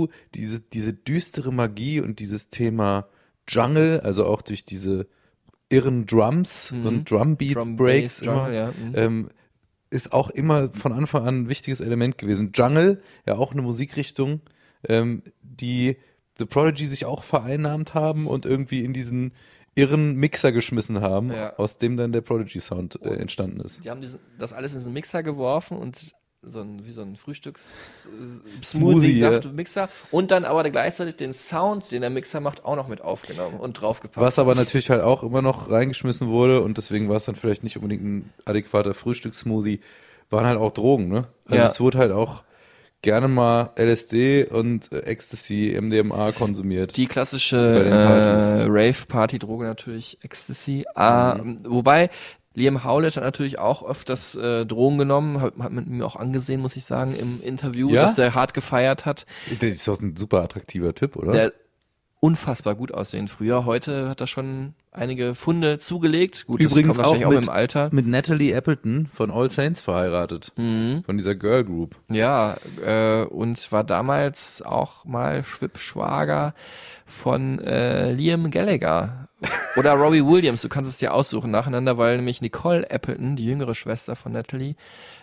Voodoo, diese, diese düstere Magie und dieses Thema Jungle, also auch durch diese irren Drums Mhm. und Drumbeat Drum, Breaks Bass, immer, ja, mhm. ähm, ist auch immer von Anfang an ein wichtiges Element gewesen. Jungle, ja auch eine Musikrichtung, ähm, die The Prodigy sich auch vereinnahmt haben und irgendwie in diesen irren Mixer geschmissen haben, Ja. aus dem dann der Prodigy-Sound äh, entstanden ist. Die haben diesen, das alles in diesen Mixer geworfen und so ein, wie so ein Frühstücks äh, und dann aber gleichzeitig den Sound, den der Mixer macht, auch noch mit aufgenommen und draufgepackt. Was aber natürlich halt auch immer noch reingeschmissen wurde und deswegen war es dann vielleicht nicht unbedingt ein adäquater Frühstückssmoothie, waren halt auch Drogen, ne? Also Ja. es wurde halt auch gerne mal LSD und äh, Ecstasy, MDMA konsumiert. Die klassische äh, Rave-Party-Droge natürlich Ecstasy. Ah, Wobei Liam Howlett hat natürlich auch öfters äh, Drogen genommen, hat, hat man mir auch angesehen, muss ich sagen, im Interview, Ja? dass der hart gefeiert hat. Der ist doch ein super attraktiver Typ, oder? Der unfassbar gut aussehen früher. Heute hat er schon einige Funde zugelegt. Gut, das Übrigens kommt auch wahrscheinlich mit, auch im Alter. mit Natalie Appleton von All Saints verheiratet. Mhm. Von dieser Girl Group. Ja, äh, und war damals auch mal Schwippschwager von äh, Liam Gallagher oder Robbie Williams. Du kannst es dir aussuchen nacheinander, weil nämlich Nicole Appleton, die jüngere Schwester von Natalie,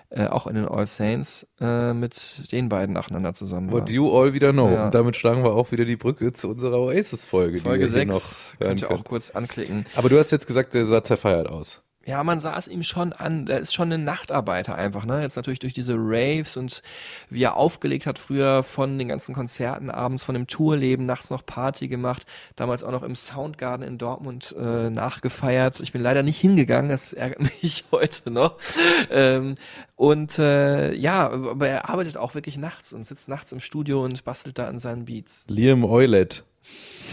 äh, auch in den All Saints äh, mit den beiden nacheinander zusammen war. What you all wieder know. Ja. Und damit schlagen wir auch wieder die Brücke zu unserer Oasis-Folge. Folge hier 6 noch hören könnt ihr auch kurz anklicken. Aber du hast jetzt gesagt, der sah zerfeiert aus. Ja, man sah es ihm schon an. Der ist schon ein Nachtarbeiter einfach, ne? Jetzt natürlich durch diese Raves und wie er aufgelegt hat früher von den ganzen Konzerten abends, von dem Tourleben, nachts noch Party gemacht, damals auch noch im Soundgarden in Dortmund äh, nachgefeiert. Ich bin leider nicht hingegangen, das ärgert (laughs) mich heute noch. Ähm, und äh, ja, aber er arbeitet auch wirklich nachts und sitzt nachts im Studio und bastelt da an seinen Beats. Liam Eulet.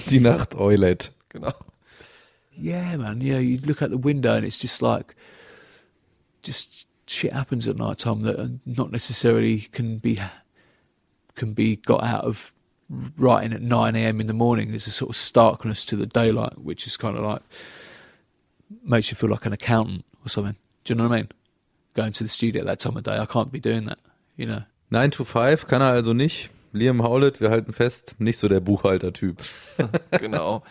Die Nacht Eulet. Genau. Yeah, man. Yeah, you look out the window and it's just like, just shit happens at night time that uh, not necessarily can be can be got out of writing at 9 a.m. in the morning. There's a sort of starkness to the daylight, which is kind of like makes you feel like an accountant or something. Do you know what I mean? Going to the studio at that time of day, I can't be doing that. You know. 9 to 5 kann er also nicht. Liam Howlett, wir halten fest, nicht so der Buchhalter-Typ. (laughs) genau.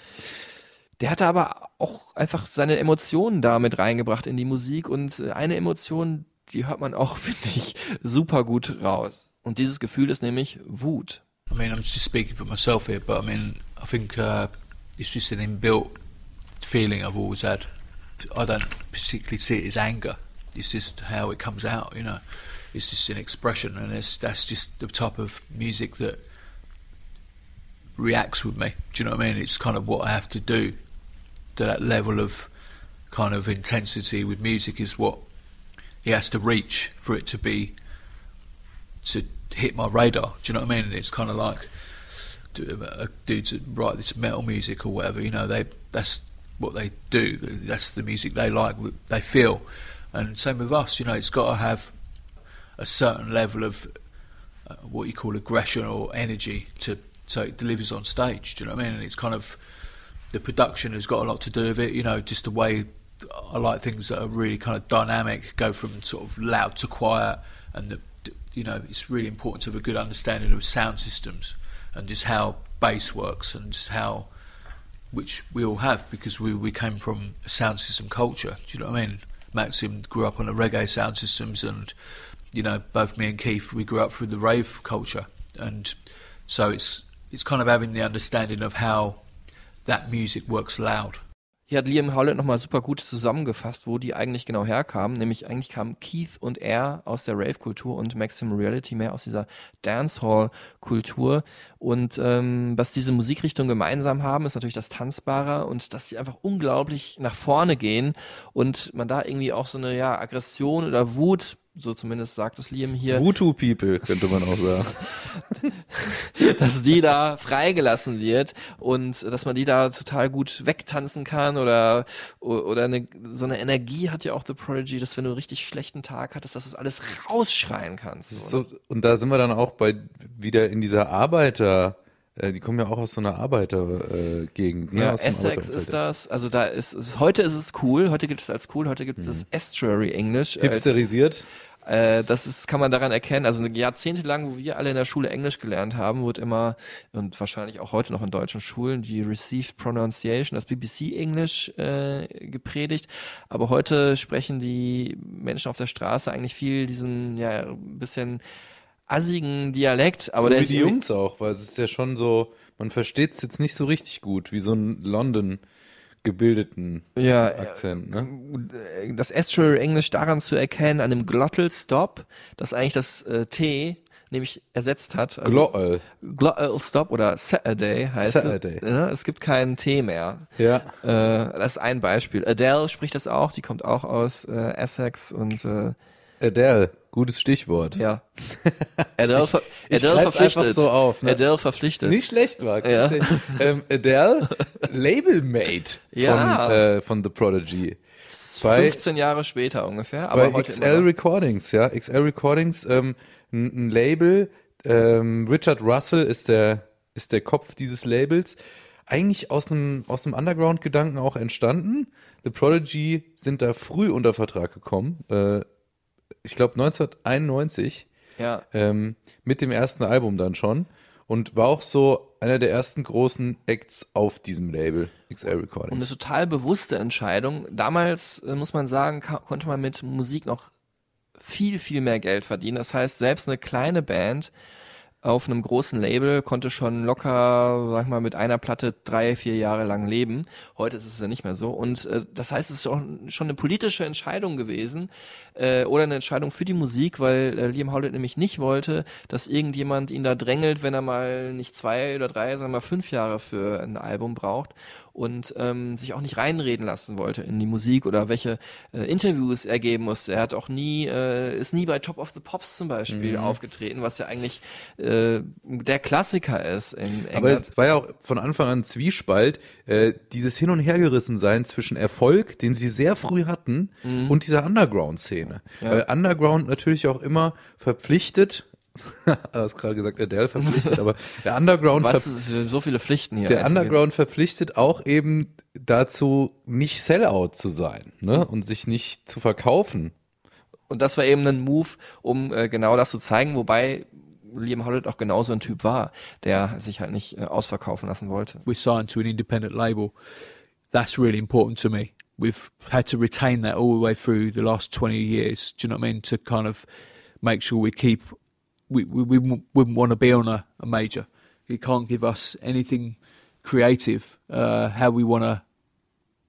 Der hatte aber auch einfach seine Emotionen da mit reingebracht in die Musik und äh, eine Emotion, die hört man auch, (laughs) finde ich, super gut raus. Und dieses Gefühl ist nämlich Wut. I mean, I'm just speaking for myself here, but I mean, I think uh, it's just an inbuilt feeling I've always had. I don't particularly see it as anger. It's just how it comes out, you know. It's just an expression, and it's, that's just the type of music that reacts with me. Do you know what I mean? It's kind of what I have to do. That level of kind of intensity with music is what he has to reach for it to be to hit my radar. Do you know what I mean? And it's kind of like do- a dude to write this metal music or whatever. You know, they that's what they do. That's the music they like. They feel, and same with us. You know, it's got to have a certain level of uh, what you call aggression or energy to so it delivers on stage. Do you know what I mean? And it's kind of the production has got a lot to do with it. You know, just the way I like things that are really kind of dynamic, go from sort of loud to quiet, and the, you know, it's really important to have a good understanding of sound systems and just how bass works and just how, which we all have because we we came from a sound system culture. Do you know what I mean? Maxim grew up on a reggae sound systems, and you know, both me and Keith we grew up through the rave culture, and so it's it's kind of having the understanding of how that music works loud. Hier hat Liam Howlett nochmal super gut zusammengefasst, wo die eigentlich genau herkamen. Nämlich eigentlich kamen Keith und er aus der Rave-Kultur und Maxim Reality mehr aus dieser Dancehall-Kultur. Und ähm, was diese Musikrichtung gemeinsam haben, ist natürlich das Tanzbare und dass sie einfach unglaublich nach vorne gehen und man da irgendwie auch so eine ja, Aggression oder Wut, so zumindest sagt es Liam hier, Voodoo People, könnte man auch sagen. (laughs) dass die da freigelassen wird und dass man die da total gut wegtanzen kann oder oder eine, so eine Energie hat ja auch The Prodigy, dass wenn du einen richtig schlechten Tag hattest, dass du das alles rausschreien kannst. So, und da sind wir dann auch bei wieder in dieser Arbeiter, die kommen ja auch aus so einer Arbeitergegend. Äh, Gegend, ne? Ja, Essex ist das, also da ist, ist, heute ist es cool, heute gibt es als cool, heute gibt es Estuary English. als- Hipsterisiert. Äh, das ist, kann man daran erkennen. Also jahrzehntelang, wo wir alle in der Schule Englisch gelernt haben, wird immer, und wahrscheinlich auch heute noch in deutschen Schulen, die Received Pronunciation, das BBC Englisch äh, gepredigt. Aber heute sprechen die Menschen auf der Straße eigentlich viel diesen, ja, ein bisschen assigen Dialekt. Aber so der wie ist die Jungs auch, weil es ist ja schon so, man versteht es jetzt nicht so richtig gut, wie so ein London gebildeten Ja, Akzent, ne? äh, das Estuary English daran zu erkennen, an dem Glottal Stop, das eigentlich das äh, T nämlich ersetzt hat. Glottal. Glottal Stop oder Saturday heißt Saturday. es. Ja, es gibt keinen T mehr. Ja. Äh, das ist ein Beispiel. Adele spricht das auch, die kommt auch aus äh, Essex und äh, Adele, gutes Stichwort. ja. (laughs) Adele, ver Adele verpflichtet. so auf, ne? Adele verpflichtet. Nicht schlecht, Marc. Ja. Schlecht. ähm, Adele, (laughs) Labelmate Ja. von, äh, von The Prodigy. Bei, 15 Jahre später ungefähr, aber bei XL. Recordings, ja. XL Recordings, ähm, ein, ein Label. Ähm, Richard Russell ist der, ist der Kopf dieses Labels. Eigentlich aus einem, aus einem Underground-Gedanken auch entstanden. The Prodigy sind da früh unter Vertrag gekommen. Äh, ich glaube 1991. Ja. Ähm, mit dem ersten Album dann schon. Und war auch so einer der ersten großen Acts auf diesem Label, XL Und eine Recordings. total bewusste Entscheidung. Damals, äh, muss man sagen, konnte man mit Musik noch viel, viel mehr Geld verdienen. Das heißt, selbst eine kleine Band auf einem großen Label konnte schon locker, sag ich mal, mit einer Platte drei, vier Jahre lang leben. Heute ist es ja nicht mehr so. Und äh, das heißt, es ist auch schon eine politische Entscheidung gewesen äh, oder eine Entscheidung für die Musik, weil äh, Liam Howlett nämlich nicht wollte, dass irgendjemand ihn da drängelt, wenn er mal nicht zwei oder drei, sagen wir mal fünf Jahre für ein Album braucht und ähm, sich auch nicht reinreden lassen wollte in die Musik oder welche äh, Interviews er geben musste. Er hat auch nie, äh, ist nie bei Top of the Pops zum Beispiel Mhm. aufgetreten, was ja eigentlich äh, der Klassiker ist in Aber England. es war ja auch von Anfang an Zwiespalt, äh, dieses Hin- und Hergerissensein zwischen Erfolg, den sie sehr früh hatten, Mhm. und dieser Underground-Szene. Ja. Weil Underground natürlich auch immer verpflichtet, du (laughs) hast gerade gesagt, Adele verpflichtet, aber der Underground was ver- ist so viele Pflichten hier? der einzugehen. Underground verpflichtet auch eben dazu, nicht Sellout zu sein ne? und sich nicht zu verkaufen. Und das war eben ein Move, um äh, genau das zu zeigen, wobei Liam Howlett auch genauso ein Typ war, der sich halt nicht äh, ausverkaufen lassen wollte. we're signed to an independent label. That's really important to me. We've had to retain that all the way through the last 20 years. Do you know what I mean? To kind of make sure we keep, we, we, we wouldn't- want to be on a, a major. You can't give us anything creative, uh, how we want to,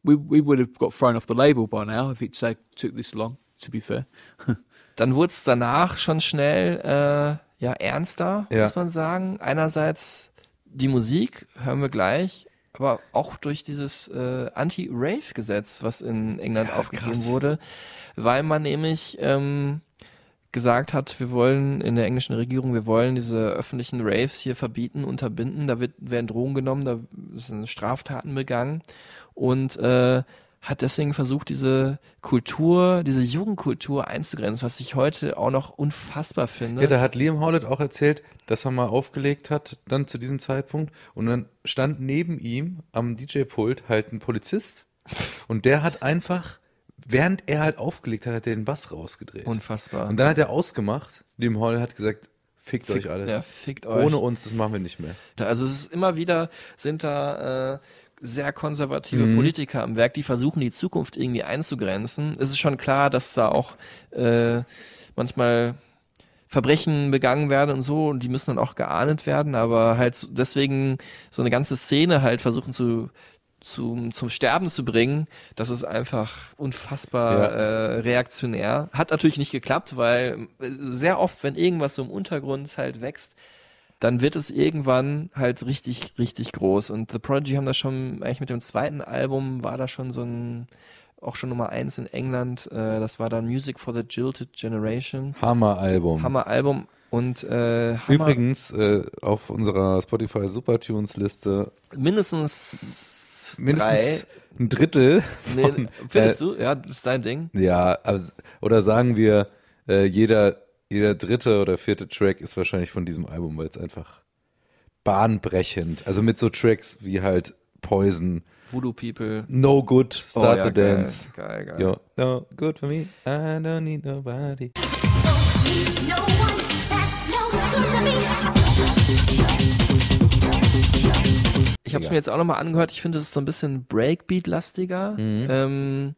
we, we would have got thrown off the label by now if it say, took this long, to be fair. (laughs) Dann wurde es danach schon schnell äh, ja ernster, Ja. muss man sagen. Einerseits die Musik, hören wir gleich, aber auch durch dieses äh, Anti-Rave-Gesetz, was in England aufgegeben krass. wurde, weil man nämlich ähm, gesagt hat, wir wollen in der englischen Regierung, wir wollen diese öffentlichen Raves hier verbieten, unterbinden, da wird, werden Drogen genommen, da sind Straftaten begangen und äh, hat deswegen versucht, diese Kultur, diese Jugendkultur einzugrenzen, was ich heute auch noch unfassbar finde. Ja, da hat Liam Howlett auch erzählt, dass er mal aufgelegt hat, dann zu diesem Zeitpunkt. Und dann stand neben ihm am DJ-Pult halt ein Polizist. Und der hat einfach, während er halt aufgelegt hat, hat er den Bass rausgedreht. Unfassbar. Und dann hat er ausgemacht. Liam Howlett hat gesagt, fickt Fick- euch alle. ja, fickt euch. Ohne uns, das machen wir nicht mehr. Also es ist immer wieder, sind da äh, sehr konservative Mhm. Politiker am Werk, die versuchen, die Zukunft irgendwie einzugrenzen. Es ist schon klar, dass da auch äh, manchmal Verbrechen begangen werden und so, und die müssen dann auch geahndet werden, aber halt deswegen so eine ganze Szene halt versuchen zu zum, zum Sterben zu bringen, das ist einfach unfassbar Ja. äh, reaktionär. Hat natürlich nicht geklappt, weil äh, sehr oft, wenn irgendwas so im Untergrund halt wächst, dann wird es irgendwann halt richtig, richtig groß. Und The Prodigy haben das schon, eigentlich mit dem zweiten Album war da schon so ein, auch schon Nummer eins in England. Äh, das war dann Music for the Jilted Generation. Hammer-Album. Hammer-Album. Und äh, Hammer- Übrigens äh, auf unserer Spotify Supertunes Liste mindestens, mindestens ein Drittel. drei. Nee, von, findest äh, du? Ja, das ist dein Ding. Ja, also, oder sagen wir, äh, jeder, jeder dritte oder vierte Track ist wahrscheinlich von diesem Album, weil es einfach bahnbrechend, also mit so Tracks wie halt Poison, Voodoo People. No Good, Oh, Start ja, the geil, Dance. geil, geil. Yo, no good for me, I don't need nobody. Ich habe es mir jetzt auch nochmal angehört. Ich finde, es ist so ein bisschen Breakbeat-lastiger. Mhm. Ähm,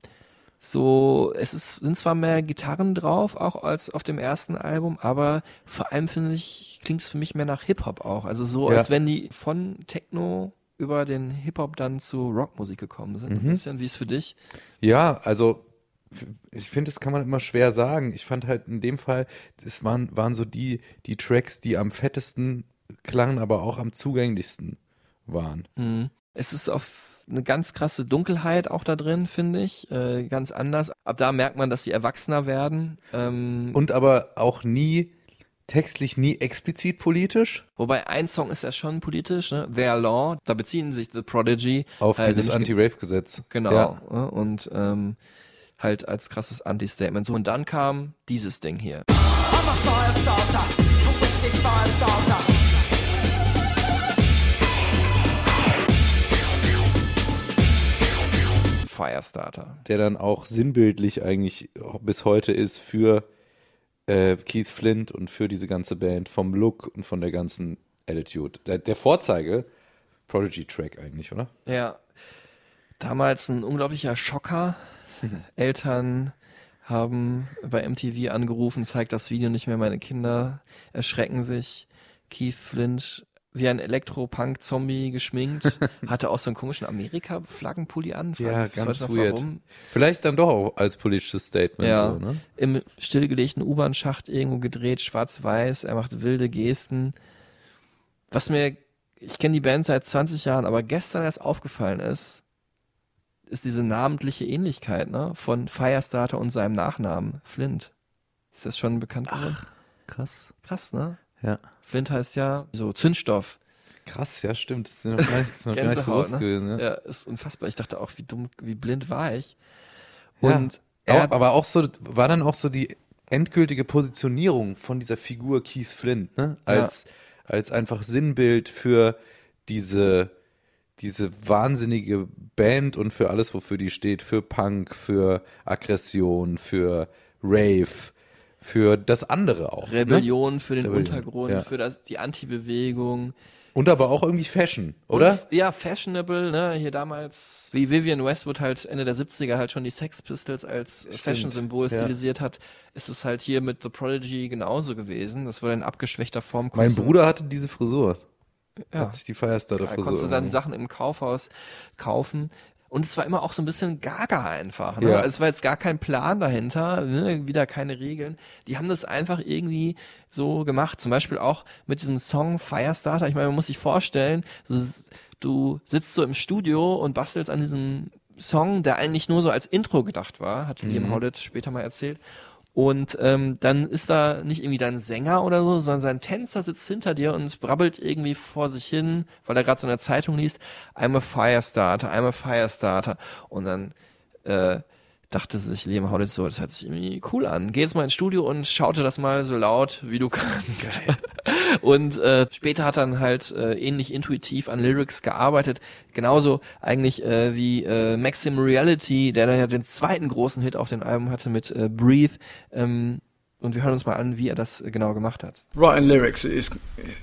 so, es ist, sind zwar mehr Gitarren drauf, auch als auf dem ersten Album, aber vor allem finde ich, klingt es für mich mehr nach Hip-Hop auch. Also so, Ja. als wenn die von Techno über den Hip-Hop dann zu Rockmusik gekommen sind. Ein Mhm. bisschen, wie es für dich? Ja, also ich finde, das kann man immer schwer sagen. Ich fand halt in dem Fall, es waren, waren so die, die Tracks, die am fettesten klangen, aber auch am zugänglichsten waren. Mhm. Es ist auf eine ganz krasse Dunkelheit auch da drin, finde ich. Äh, ganz anders. Ab da merkt man, dass die erwachsener werden. Ähm, Und aber auch nie, textlich nie explizit politisch. Wobei ein Song ist ja schon politisch, ne? Their Law, da beziehen sich The Prodigy Auf halt dieses Anti-Rape-Gesetz. Genau. Ja. ne? Und ähm, halt als krasses Anti-Statement. So, und dann kam dieses Ding hier. Firestarter. Der dann auch sinnbildlich eigentlich bis heute ist für äh, Keith Flint und für diese ganze Band vom Look und von der ganzen Attitude. Der, der Vorzeige Prodigy-Track eigentlich, oder? Ja. Damals ein unglaublicher Schocker. (laughs) Eltern haben bei MTV angerufen, zeigt das Video nicht mehr, meine Kinder erschrecken sich. Keith Flint wie ein Elektropunk-Zombie geschminkt, (laughs) hatte auch so einen komischen Amerika-Flaggenpulli an. Ja, ganz weird. warum. Vielleicht dann doch auch als politisches Statement. Ja, So, ne? im stillgelegten U-Bahn-Schacht irgendwo gedreht, schwarz-weiß, er macht wilde Gesten. Was mir, ich kenne die Band seit 20 Jahren, aber gestern erst aufgefallen ist, ist diese namentliche Ähnlichkeit ne, von Firestarter und seinem Nachnamen, Flint. Ist das schon bekannt geworden? Krass. Krass, ne? Ja. Flint heißt ja so Zündstoff. Krass, ja, stimmt. Das ist mir noch gar nicht, das ist mir noch gar nicht bewusst gewesen. ne? Ja. Ja, ist unfassbar. Ich dachte auch, wie dumm, wie blind war ich. Ja. Und er Auch, aber auch so, war dann auch so die endgültige Positionierung von dieser Figur Keith Flint, ne? Als, als einfach Sinnbild für diese, diese wahnsinnige Band und für alles, wofür die steht, für Punk, für Aggression, für Rave, für das andere auch. Rebellion ne? für den Rebellion, Untergrund, ja. für das, die Anti-Bewegung. Und aber auch irgendwie Fashion, oder? Und, ja, fashionable, ne? Hier damals, wie Vivian Westwood halt Ende der 70er halt schon die Sex Pistols als Fashion-Symbol ja. stilisiert hat, ist es halt hier mit The Prodigy genauso gewesen. Das wurde in abgeschwächter Form. mein Bruder hatte diese Frisur. Ja. Hat sich die Firestarter-Frisur. Da konntest du dann die Sachen im Kaufhaus kaufen. Und es war immer auch so ein bisschen gaga einfach. Ne? Ja. Es war jetzt gar kein Plan dahinter, ne? wieder keine Regeln. Die haben das einfach irgendwie so gemacht. Zum Beispiel auch mit diesem Song Firestarter. Ich meine, man muss sich vorstellen, du, sitzt so im Studio und bastelst an diesem Song, der eigentlich nur so als Intro gedacht war, hat Liam Mhm. Howlett später mal erzählt. Und ähm, dann ist da nicht irgendwie dein Sänger oder so, sondern sein Tänzer sitzt hinter dir und brabbelt irgendwie vor sich hin, weil er gerade so in der Zeitung liest, I'm a Firestarter, I'm a Firestarter. Und dann äh, dachte sich Liam Howlett so, das hört sich irgendwie cool an. Geh jetzt mal ins Studio und schaute das mal so laut, wie du kannst. (laughs) Und äh, später hat er dann halt äh, ähnlich intuitiv an Lyrics gearbeitet. Genauso eigentlich äh, wie äh, Maxim Reality, der dann ja den zweiten großen Hit auf dem Album hatte mit äh, Breathe. Ähm, und wir hören uns mal an, wie er das äh, genau gemacht hat. writing lyrics is,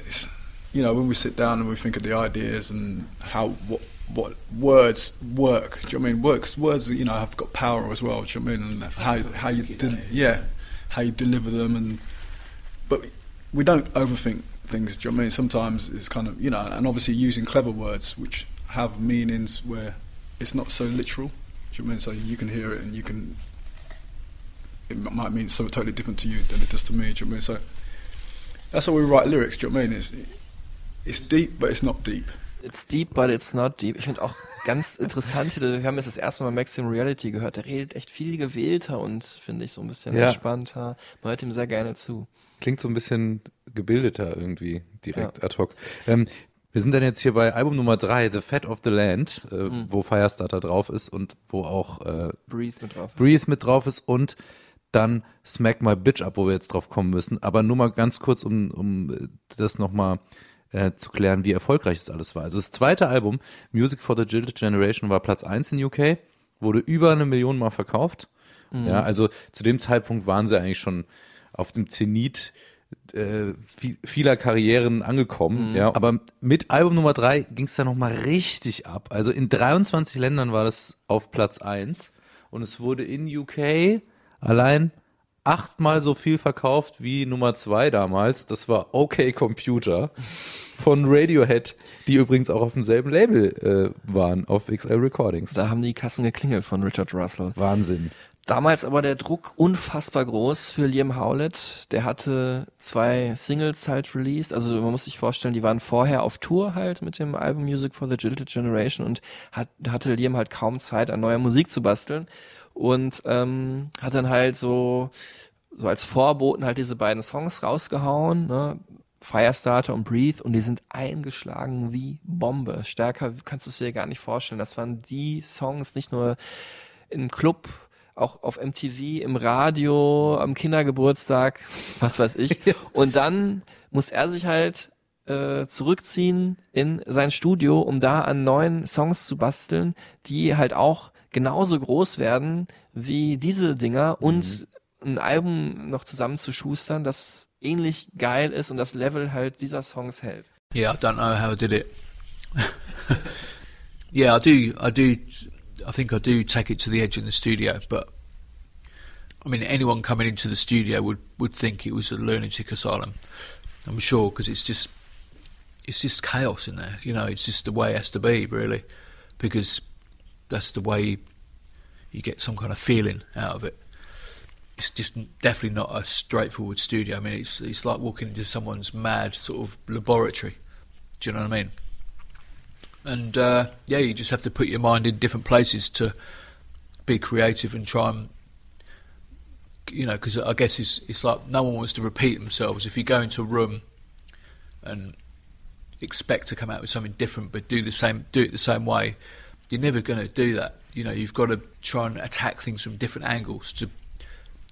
is you know when we sit down and we think of the ideas and how what what words work do you know what I mean works words you know have got power as well do you know I mean and how how you de- yeah how you deliver them and but we don't overthink things do you know I mean sometimes it's kind of you know and obviously using clever words which have meanings where it's not so literal do you know I mean so you can hear it and you can it might mean something totally different to you than it does to me. Do you know I mean? So that's how we write lyrics. Do you know what I mean? It's it's deep, but it's not deep. It's deep, but it's not deep. Ich finde auch ganz interessant, wir haben jetzt das erste Mal Maxim Reality gehört, der redet echt viel gewählter und finde ich so ein bisschen Ja. entspannter. Man hört ihm sehr gerne zu. Klingt so ein bisschen gebildeter irgendwie direkt ad hoc. Ähm, wir sind dann jetzt hier bei Album Nummer drei, The Fat of the Land, äh, Mhm. wo Firestarter drauf ist und wo auch äh, Breathe mit drauf ist. Breathe mit drauf ist und dann Smack My Bitch Up, wo wir jetzt drauf kommen müssen. Aber nur mal ganz kurz, um, um äh, das nochmal äh, zu klären, wie erfolgreich das alles war. Also das zweite Album, Music for the Jilted Generation, war Platz 1 in UK, wurde über eine Million Mal verkauft. Mhm. Ja, also zu dem Zeitpunkt waren sie eigentlich schon auf dem Zenit äh, vi- vieler Karrieren angekommen. Mhm. Ja, aber mit Album Nummer 3 ging es dann nochmal richtig ab. Also in 23 Ländern war das auf Platz 1 und es wurde in UK allein achtmal so viel verkauft wie Nummer 2 damals. Das war OK Computer von Radiohead, die übrigens auch auf demselben Label äh, waren, auf XL Recordings. Da haben die Kassen geklingelt von Richard Russell. Wahnsinn. Damals aber der Druck unfassbar groß für Liam Howlett. Der hatte zwei Singles halt released. Also man muss sich vorstellen, die waren vorher auf Tour halt mit dem Album Music for the Jilted Generation und hat, hatte Liam halt kaum Zeit, an neuer Musik zu basteln. Und ähm, hat dann halt so, so als Vorboten halt diese beiden Songs rausgehauen, ne? Firestarter und Breathe und die sind eingeschlagen wie Bombe. Stärker kannst du es dir gar nicht vorstellen. Das waren die Songs, nicht nur im Club, auch auf MTV, im Radio, am Kindergeburtstag, (laughs) was weiß ich. Und dann muss er sich halt äh, zurückziehen in sein Studio, um da an neuen Songs zu basteln, die halt auch genauso groß werden wie diese Dinger und ein Album noch zusammenzuschustern, das ähnlich geil ist und das Level halt dieser Songs hält. Yeah, I don't know how I did it. yeah, I do. I do. I think I do take it to the edge in the studio, but I mean, anyone coming into the studio would would think it was a lunatic asylum. I'm sure because it's just it's just chaos in there. You know, it's just the way it has to be, really, because that's the way you get some kind of feeling out of it. It's just definitely not a straightforward studio. I mean, it's it's like walking into someone's mad sort of laboratory. Do you know what I mean? And uh, yeah, you just have to put your mind in different places to be creative and try and you know, because I guess it's it's like no one wants to repeat themselves. If you go into a room and expect to come out with something different, but do the same, do it the same way, you're never going to do that. You know, you've got to try and attack things from different angles to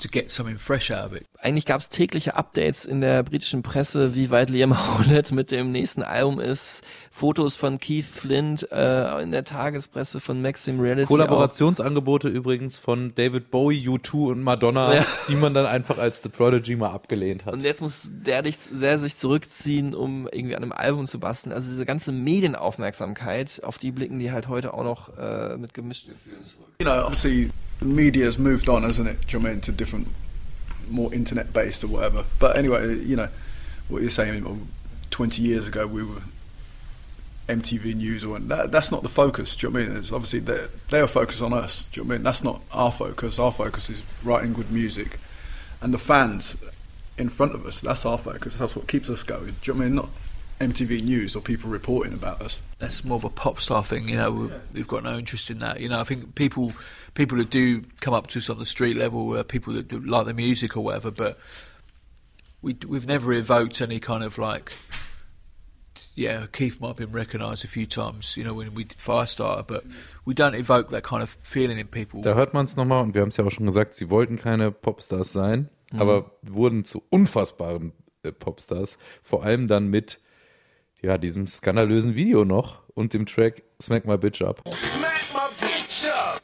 to get something fresh out of it. Eigentlich gab es tägliche Updates in der britischen Presse, wie weit Liam Howlett mit dem nächsten Album ist. Fotos von Keith Flint äh, in der Tagespresse von Maxim Reality. auch. Kollaborationsangebote übrigens von David Bowie, U2 und Madonna, Ja. die man dann einfach als The Prodigy mal abgelehnt hat. Und jetzt muss der dich sehr sich zurückziehen, um irgendwie an einem Album zu basteln. Also diese ganze Medienaufmerksamkeit, auf die blicken die halt heute auch noch äh, mit gemischten Gefühlen zurück. You know, obviously, the media has moved on, hasn't it? Do you I mean? To different, more internet based or whatever. But anyway, you know, what you're saying, 20 years ago we were MTV News or that, that's not the focus. Do you know I mean? It's obviously they they are focused on us. Do you know I mean? That's not our focus. Our focus is writing good music, and the fans in front of us. That's our focus. That's what keeps us going. Do you know I mean? Not MTV News or people reporting about us. That's more of a pop star thing, you know. we- We've got no interest in that. You know, I think people people that do come up to us on the street level are people that do like the music or whatever, but we we've never evoked any kind of like. Yeah, Keith might have been recognised a few times, you know, when we did Firestarter, but we don't evoke that kind of feeling in people. Da hört man es nochmal und wir haben es ja auch schon gesagt, sie wollten keine Popstars sein, Mhm. aber wurden zu unfassbaren äh, Popstars. Vor allem dann mit ja, diesem skandalösen Video noch und dem Track Smack My Bitch Up. Smack my bitch up.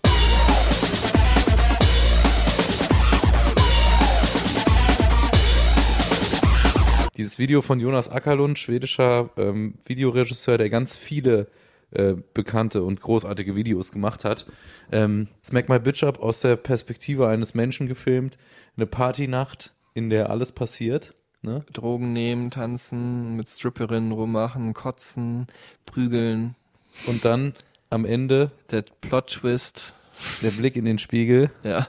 Dieses Video von Jonas Ackerlund, schwedischer ähm, Videoregisseur, der ganz viele äh, bekannte und großartige Videos gemacht hat. Ähm, Smack My Bitch Up aus der Perspektive eines Menschen gefilmt. Eine Partynacht, in der alles passiert. Ne? Drogen nehmen, tanzen, mit Stripperinnen rummachen, kotzen, prügeln. Und dann am Ende der Plot-Twist. Der Blick in den Spiegel. Ja.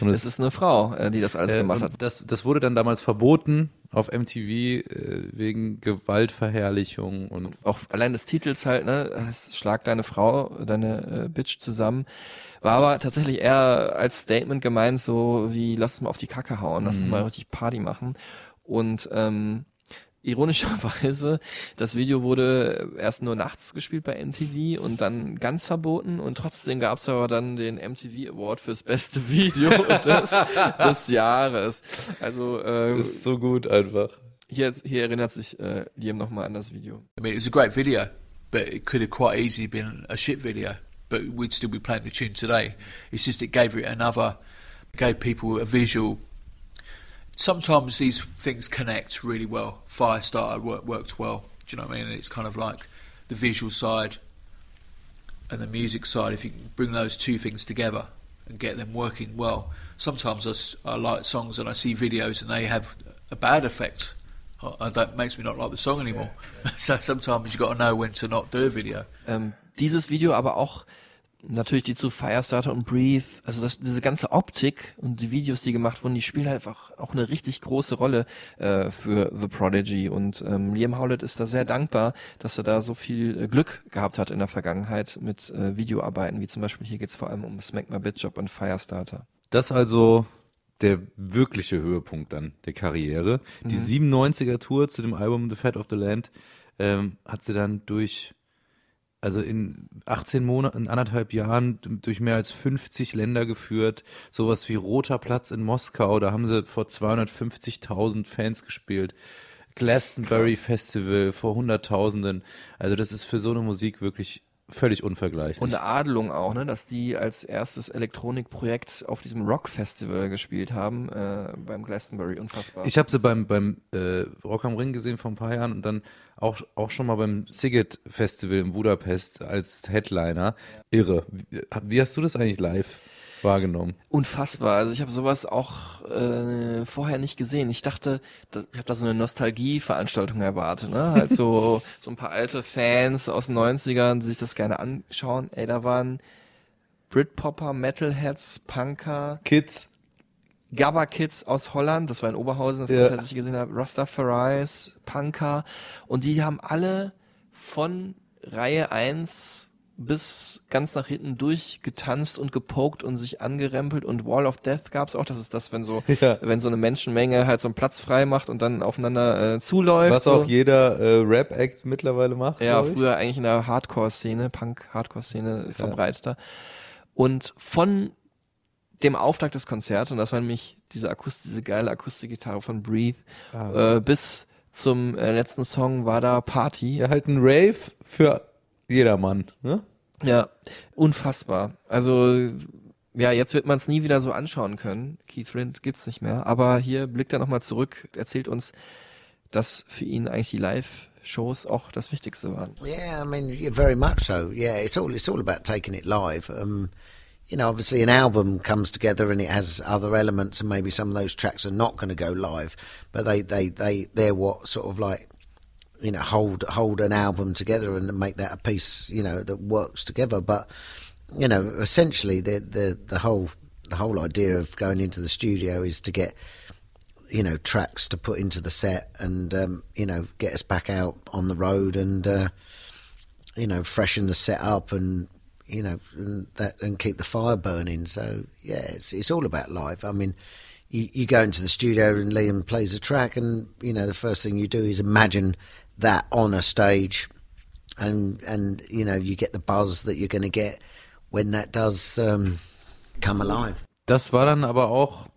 Und es ist eine Frau, äh, die das alles Äh, gemacht hat. Das, das wurde dann damals verboten auf MTV äh, wegen Gewaltverherrlichung und auch allein des Titels halt, ne, heißt, schlag deine Frau, deine äh, Bitch zusammen. War aber tatsächlich eher als Statement gemeint, so wie lass es mal auf die Kacke hauen, lass es Mhm. mal richtig Party machen. Und ähm, ironischerweise, das Video wurde erst nur nachts gespielt bei MTV und dann ganz verboten und trotzdem gab es aber dann den MTV Award fürs beste Video (laughs) des, des Jahres. Also äh, ist so gut einfach. Hier, hier erinnert sich äh, Liam nochmal an das Video. I mean, it was a great video, but it could have quite easily been a shit video. But we'd still be playing the tune today. It's just it gave it another, gave people a visual. Sometimes these things connect really well. Firestarter work, worked well. Do you know what I mean? It's kind of like the visual side and the music side. If you can bring those two things together and get them working well. Sometimes I, I like songs and I see videos and they have a bad effect. I- That makes me not like the song anymore. (laughs) so sometimes you got to know when to not do a video. Ähm, dieses Video aber auch natürlich die zu Firestarter und Breathe, also das, diese ganze Optik und die Videos, die gemacht wurden, die spielen halt einfach auch eine richtig große Rolle äh, für The Prodigy und ähm, Liam Howlett ist da sehr dankbar, dass er da so viel äh, Glück gehabt hat in der Vergangenheit mit äh, Videoarbeiten, wie zum Beispiel hier geht's vor allem um Smack My Bitch Up und Firestarter. Das also der wirkliche Höhepunkt dann der Karriere. Die Mhm. 97er Tour zu dem Album The Fat of the Land ähm, hat sie dann durch, also in 18 Monaten, in anderthalb Jahren durch mehr als 50 Länder geführt. Sowas wie Roter Platz in Moskau, da haben sie vor 250.000 Fans gespielt. Glastonbury Festival vor Hunderttausenden. Also das ist für so eine Musik wirklich völlig unvergleichlich. Und eine Adelung auch, ne, dass die als erstes Elektronikprojekt auf diesem Rock-Festival gespielt haben, äh, beim Glastonbury, unfassbar. Ich habe sie beim, beim äh, Rock am Ring gesehen vor ein paar Jahren und dann auch, auch schon mal beim Siget Festival in Budapest als Headliner. Irre. Wie, wie hast du das eigentlich live wahrgenommen? Unfassbar. Also ich habe sowas auch äh, vorher nicht gesehen. Ich dachte, da, ich habe da so eine Nostalgie-Veranstaltung erwartet, ne? Halt so, (laughs) so ein paar alte Fans aus den 90ern, die sich das gerne anschauen. Ey, da waren Britpopper, Metalheads, Punker, Kids. Gabba Kids aus Holland, das war in Oberhausen, das Ja. Konzert, ich gesehen habe, Rastafaris, Punker und die haben alle von Reihe 1 bis ganz nach hinten durchgetanzt und gepokt und sich angerempelt und Wall of Death gab's auch, das ist das, wenn so (laughs) Ja. wenn so eine Menschenmenge halt so einen Platz frei macht und dann aufeinander äh, zuläuft. Was so. auch jeder äh, Rap-Act mittlerweile macht. Ja, früher eigentlich in der Hardcore-Szene, Punk-Hardcore-Szene verbreiteter. Und von dem Auftakt des Konzerts, und das war nämlich diese Akust diese geile Akustikgitarre von Breathe, Ah. äh, bis zum äh, letzten Song war da Party. Ja, halt ein Rave für jedermann. Ne? Ja, unfassbar. Also, ja, jetzt wird man es nie wieder so anschauen können. Keith Flint gibt's nicht mehr. Aber hier blickt er nochmal zurück, erzählt uns, dass für ihn eigentlich die Live-Shows auch das Wichtigste waren. Yeah, I mean, yeah, very much so. Yeah, it's all it's all about taking it live. Um, you know, obviously an album comes together and it has other elements, and maybe some of those tracks are not going to go live, but they they they they're what sort of like you know hold hold an album together and make that a piece you know that works together. But you know, essentially the the the whole the whole idea of going into the studio is to get you know tracks to put into the set and um, you know get us back out on the road and uh, you know freshen the set up and you know and that and keep the fire burning. So yeah, it's it's all about life I mean. You, you go into the studio and Liam plays a track, and you know the first thing you do is imagine that on a stage, and and you know you get the buzz that you're going to get when that does um, come alive. Das war dann aber auch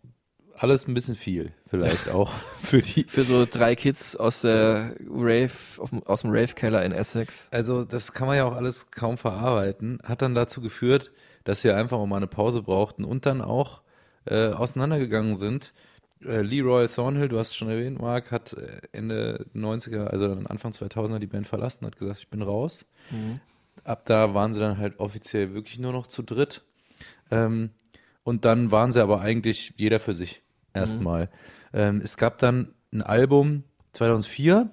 alles ein bisschen viel, vielleicht (laughs) auch für die. Für so drei Kids aus der Rave, dem- aus dem Rave-Keller in Essex. Also das kann man ja auch alles kaum verarbeiten. Hat dann dazu geführt, dass wir einfach mal eine Pause brauchten und dann auch äh, auseinandergegangen sind. Äh, Leroy Thornhill, du hast es schon erwähnt, Mark, hat äh, Ende 90er, also dann Anfang 2000er die Band verlassen, hat gesagt, ich bin raus. Mhm. Ab da waren sie dann halt offiziell wirklich nur noch zu dritt. Ähm, und dann waren sie aber eigentlich jeder für sich erstmal. Ähm, es gab dann ein Album 2004,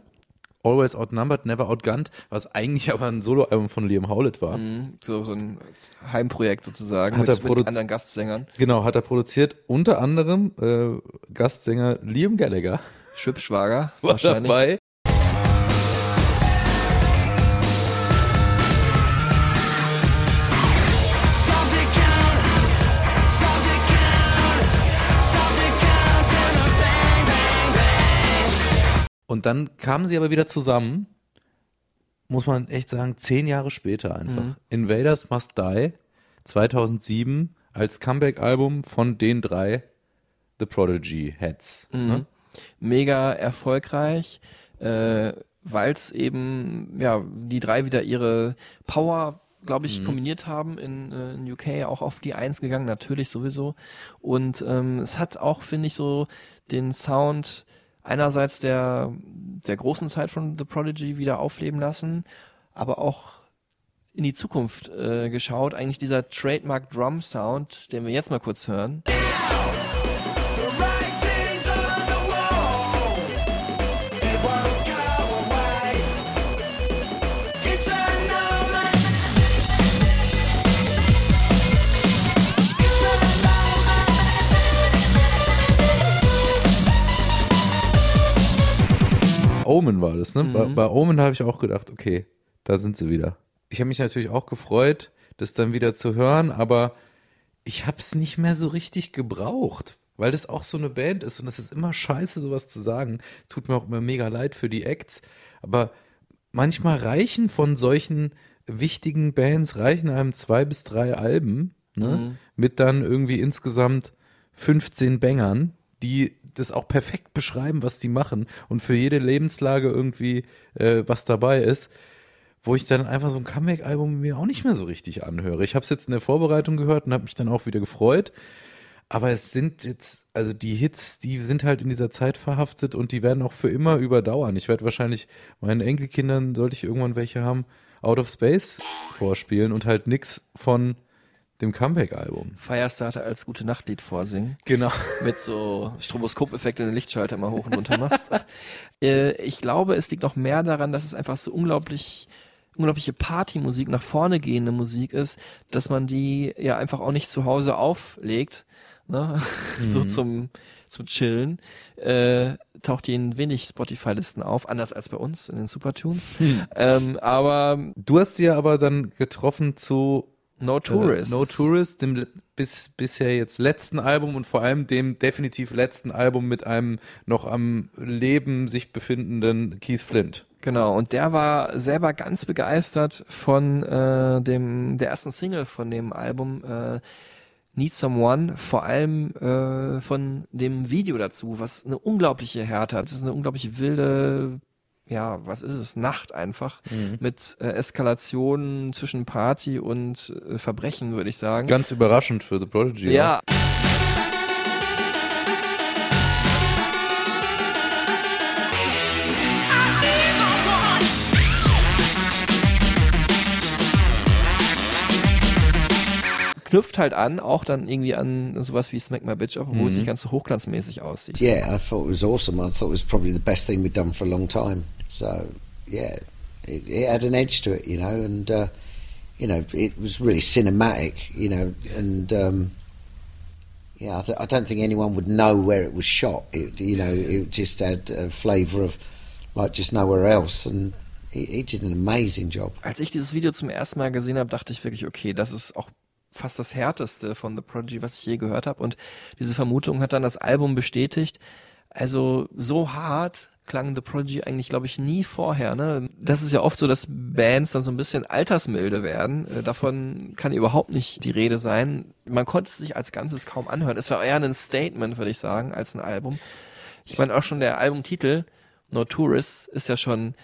Always Outnumbered, Never Outgunned, was eigentlich aber ein Soloalbum von Liam Howlett war. Mhm, so, so ein Heimprojekt sozusagen Hat er mit, mit produzi- anderen Gastsängern. Genau, hat er produziert. Unter anderem äh, Gastsänger Liam Gallagher Schwibschwager war wahrscheinlich. dabei. Und dann kamen sie aber wieder zusammen, muss man echt sagen, zehn Jahre später einfach. Mhm. Invaders Must Die, 2007, als Comeback-Album von den drei The Prodigy Heads. Mhm. Ne? Mega erfolgreich, äh, weil es eben, ja, die drei wieder ihre Power, glaube ich, Mhm. kombiniert haben in, äh, in UK, auch auf die Eins gegangen, natürlich sowieso. Und ähm, es hat auch, finde ich, so den Sound einerseits der, der großen Zeit von The Prodigy wieder aufleben lassen, aber auch in die Zukunft äh, geschaut. Eigentlich dieser Trademark Drum Sound, den wir jetzt mal kurz hören. Omen war das, ne? Bei, Mhm. bei Omen habe ich auch gedacht, okay, da sind sie wieder. Ich habe mich natürlich auch gefreut, das dann wieder zu hören, aber ich habe es nicht mehr so richtig gebraucht, weil das auch so eine Band ist und es ist immer scheiße, sowas zu sagen. Tut mir auch immer mega leid für die Acts, aber manchmal reichen von solchen wichtigen Bands, reichen einem zwei bis drei Alben, ne? Mhm. Mit dann irgendwie insgesamt 15 Bängern, die das auch perfekt beschreiben, was die machen und für jede Lebenslage irgendwie äh, was dabei ist, wo ich dann einfach so ein Comeback-Album mir auch nicht mehr so richtig anhöre. Ich habe es jetzt in der Vorbereitung gehört und habe mich dann auch wieder gefreut. Aber es sind jetzt, also die Hits, die sind halt in dieser Zeit verhaftet und die werden auch für immer überdauern. Ich werde wahrscheinlich meinen Enkelkindern, sollte ich irgendwann welche haben, Out of Space vorspielen und halt nix von dem Comeback-Album. Firestarter als gute Nachtlied vorsingen. Genau. Mit so Stroboskopeffekte den Lichtschalter mal hoch und runter machst. (laughs) äh, ich glaube, es liegt noch mehr daran, dass es einfach so unglaublich unglaubliche Partymusik, nach vorne gehende Musik ist, dass man die ja einfach auch nicht zu Hause auflegt, ne? (laughs) so Mhm. zum, zum Chillen, äh, taucht die in wenig Spotify-Listen auf, anders als bei uns in den Supertunes. Hm. Ähm, aber Du hast sie ja aber dann getroffen zu No Tourist. Äh, no Tourist, dem bis, bisher jetzt letzten Album und vor allem dem definitiv letzten Album mit einem noch am Leben sich befindenden Keith Flint. Genau, und der war selber ganz begeistert von äh, dem der ersten Single von dem Album äh, Need Someone, vor allem äh, von dem Video dazu, was eine unglaubliche Härte hat. Das ist eine unglaublich wilde, ja, was ist es, Nacht einfach, Mhm. mit äh, Eskalationen zwischen Party und äh, Verbrechen, würde ich sagen. Ganz überraschend für The Prodigy. ja. knüpft halt an, auch dann irgendwie an sowas wie Smack My Bitch Up, obwohl es Mhm. nicht ganz so hochglanzmäßig aussieht. Yeah, I thought it was awesome. I thought it was probably the best thing we'd done for a long time. So, yeah, it, it had an edge to it, you know, and, uh, you know, it was really cinematic, you know, and, um, yeah, I, th- I don't think anyone would know where it was shot. It, you know, it just had a flavour of like just nowhere else, and he, did an amazing job. Als ich dieses Video zum ersten Mal gesehen habe, dachte ich wirklich, okay, das ist auch fast das härteste von The Prodigy, was ich je gehört habe. Und diese Vermutung hat dann das Album bestätigt. Also so hart klang The Prodigy eigentlich, glaube ich, nie vorher. Ne? Das ist ja oft so, dass Bands dann so ein bisschen altersmilde werden. Äh, davon kann überhaupt nicht die Rede sein. Man konnte es sich als Ganzes kaum anhören. Es war eher ein Statement, würde ich sagen, als ein Album. Ich meine auch schon der Albumtitel No Tourists ist ja schon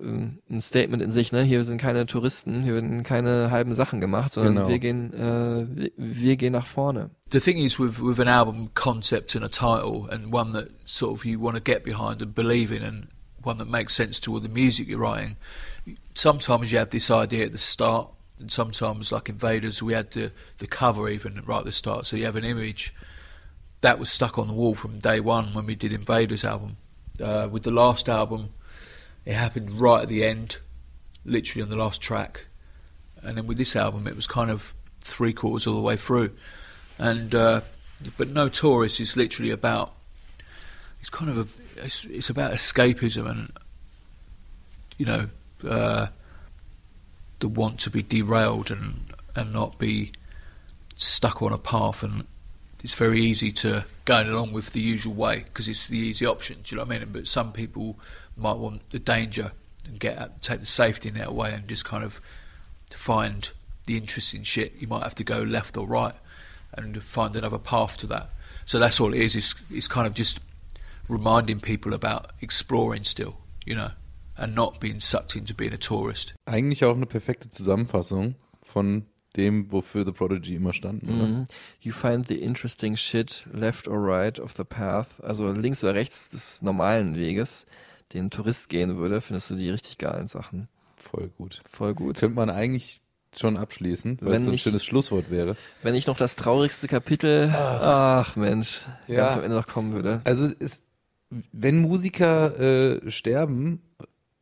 ein Statement in sich, ne? Hier sind keine Touristen, hier werden keine halben Sachen gemacht, sondern Genau. wir gehen, äh, wir, wir gehen nach vorne. The thing is with with an album concept and a title and one that sort of you want to get behind and believe in and one that makes sense to all the music you're writing. Sometimes you have this idea at the start and sometimes like Invaders we had the the cover even right at the start so you have an image that was stuck on the wall from day one when we did Invaders album. Uh, with the last album it happened right at the end, literally on the last track. And then with this album, it was kind of three quarters all the way through. And uh, but no is literally about. It's kind of a. It's, it's about escapism and you know uh, the want to be derailed and and not be stuck on a path and. It's very easy to go along with the usual way because it's the easy option. Do you know what I mean? But some people might want the danger and get out, take the safety net away and just kind of find the interesting shit. You might have to go left or right and find another path to that. So that's all it is. It's, it's kind of just reminding people about exploring still, you know, and not being sucked into being a tourist. Eigentlich auch eine perfekte Zusammenfassung von dem, wofür The Prodigy immer standen, oder? Mhm. You find the interesting shit left or right of the path. Also links oder rechts des normalen Weges, den Tourist gehen würde, findest du die richtig geilen Sachen. Voll gut. Voll gut. Könnte man eigentlich schon abschließen, weil Wenn es so ein nicht- schönes Schlusswort wäre. Wenn ich noch das traurigste Kapitel, ach Mensch, Ja. ganz am Ende noch kommen würde. Also ist, wenn Musiker äh, sterben,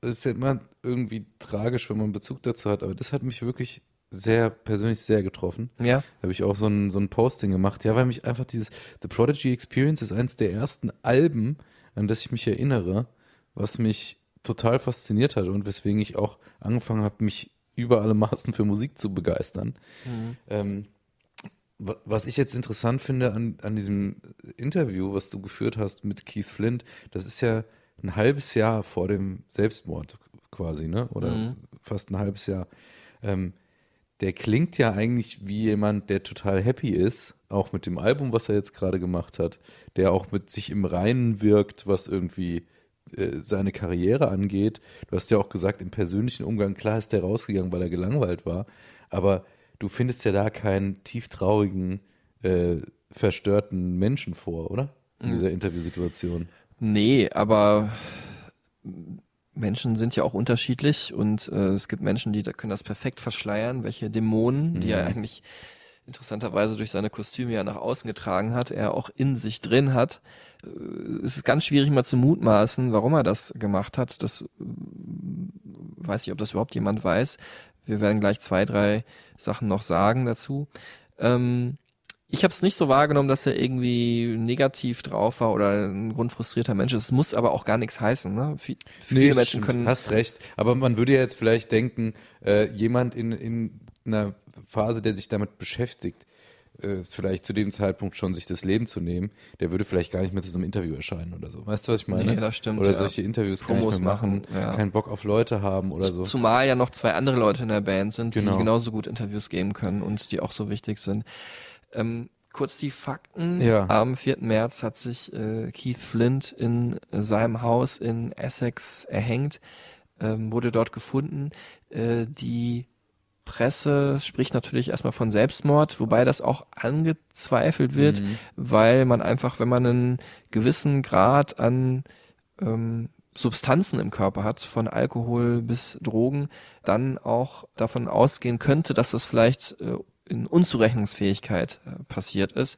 ist ja immer irgendwie tragisch, wenn man Bezug dazu hat. Aber das hat mich wirklich sehr persönlich sehr getroffen. Ja. Da habe ich auch so ein, so ein Posting gemacht. Ja, weil mich einfach dieses The Prodigy Experience ist eines der ersten Alben, an das ich mich erinnere, was mich total fasziniert hat und weswegen ich auch angefangen habe, mich über alle Maßen für Musik zu begeistern. Mhm. Ähm, wa- was ich jetzt interessant finde an, an diesem Interview, was du geführt hast mit Keith Flint, das ist ja ein halbes Jahr vor dem Selbstmord quasi, ne? Oder Mhm. fast ein halbes Jahr. Ähm, der klingt ja eigentlich wie jemand, der total happy ist, auch mit dem Album, was er jetzt gerade gemacht hat, der auch mit sich im Reinen wirkt, was irgendwie äh, seine Karriere angeht. Du hast ja auch gesagt, im persönlichen Umgang, klar ist der rausgegangen, weil er gelangweilt war, aber du findest ja da keinen tieftraurigen, äh, verstörten Menschen vor, oder? In Mhm. dieser Interviewsituation. Nee, aber Menschen sind ja auch unterschiedlich und äh, es gibt Menschen, die da können das perfekt verschleiern, welche Dämonen, die er Mhm. eigentlich interessanterweise durch seine Kostüme ja nach außen getragen hat, er auch in sich drin hat. Äh, Es ist ganz schwierig mal zu mutmaßen, warum er das gemacht hat. Das äh, weiß ich, ob das überhaupt jemand weiß. Wir werden gleich zwei, drei Sachen noch sagen dazu. Ähm, ich habe es nicht so wahrgenommen, dass er irgendwie negativ drauf war oder ein grundfrustrierter Mensch ist. Es muss aber auch gar nichts heißen. Ne? Viel, viele das Menschen stimmt. können. Hast recht. Aber man würde ja jetzt vielleicht denken, äh, jemand in, in einer Phase, der sich damit beschäftigt, äh, vielleicht zu dem Zeitpunkt schon sich das Leben zu nehmen, der würde vielleicht gar nicht mehr zu so einem Interview erscheinen oder so. Weißt du, was ich meine? Nee, das stimmt, Oder ja. solche Interviews Promos mehr machen, machen, ja. keinen Bock auf Leute haben oder so. Zumal ja noch zwei andere Leute in der Band sind, Genau. die genauso gut Interviews geben können und die auch so wichtig sind. Ähm, kurz die Fakten. Ja. Am 4. März hat sich äh, Keith Flint in seinem Haus in Essex erhängt, ähm, wurde dort gefunden. Äh, die Presse spricht natürlich erstmal von Selbstmord, wobei das auch angezweifelt wird, Mhm. weil man einfach, wenn man einen gewissen Grad an ähm, Substanzen im Körper hat, von Alkohol bis Drogen, dann auch davon ausgehen könnte, dass das vielleicht äh, in Unzurechnungsfähigkeit äh, passiert ist.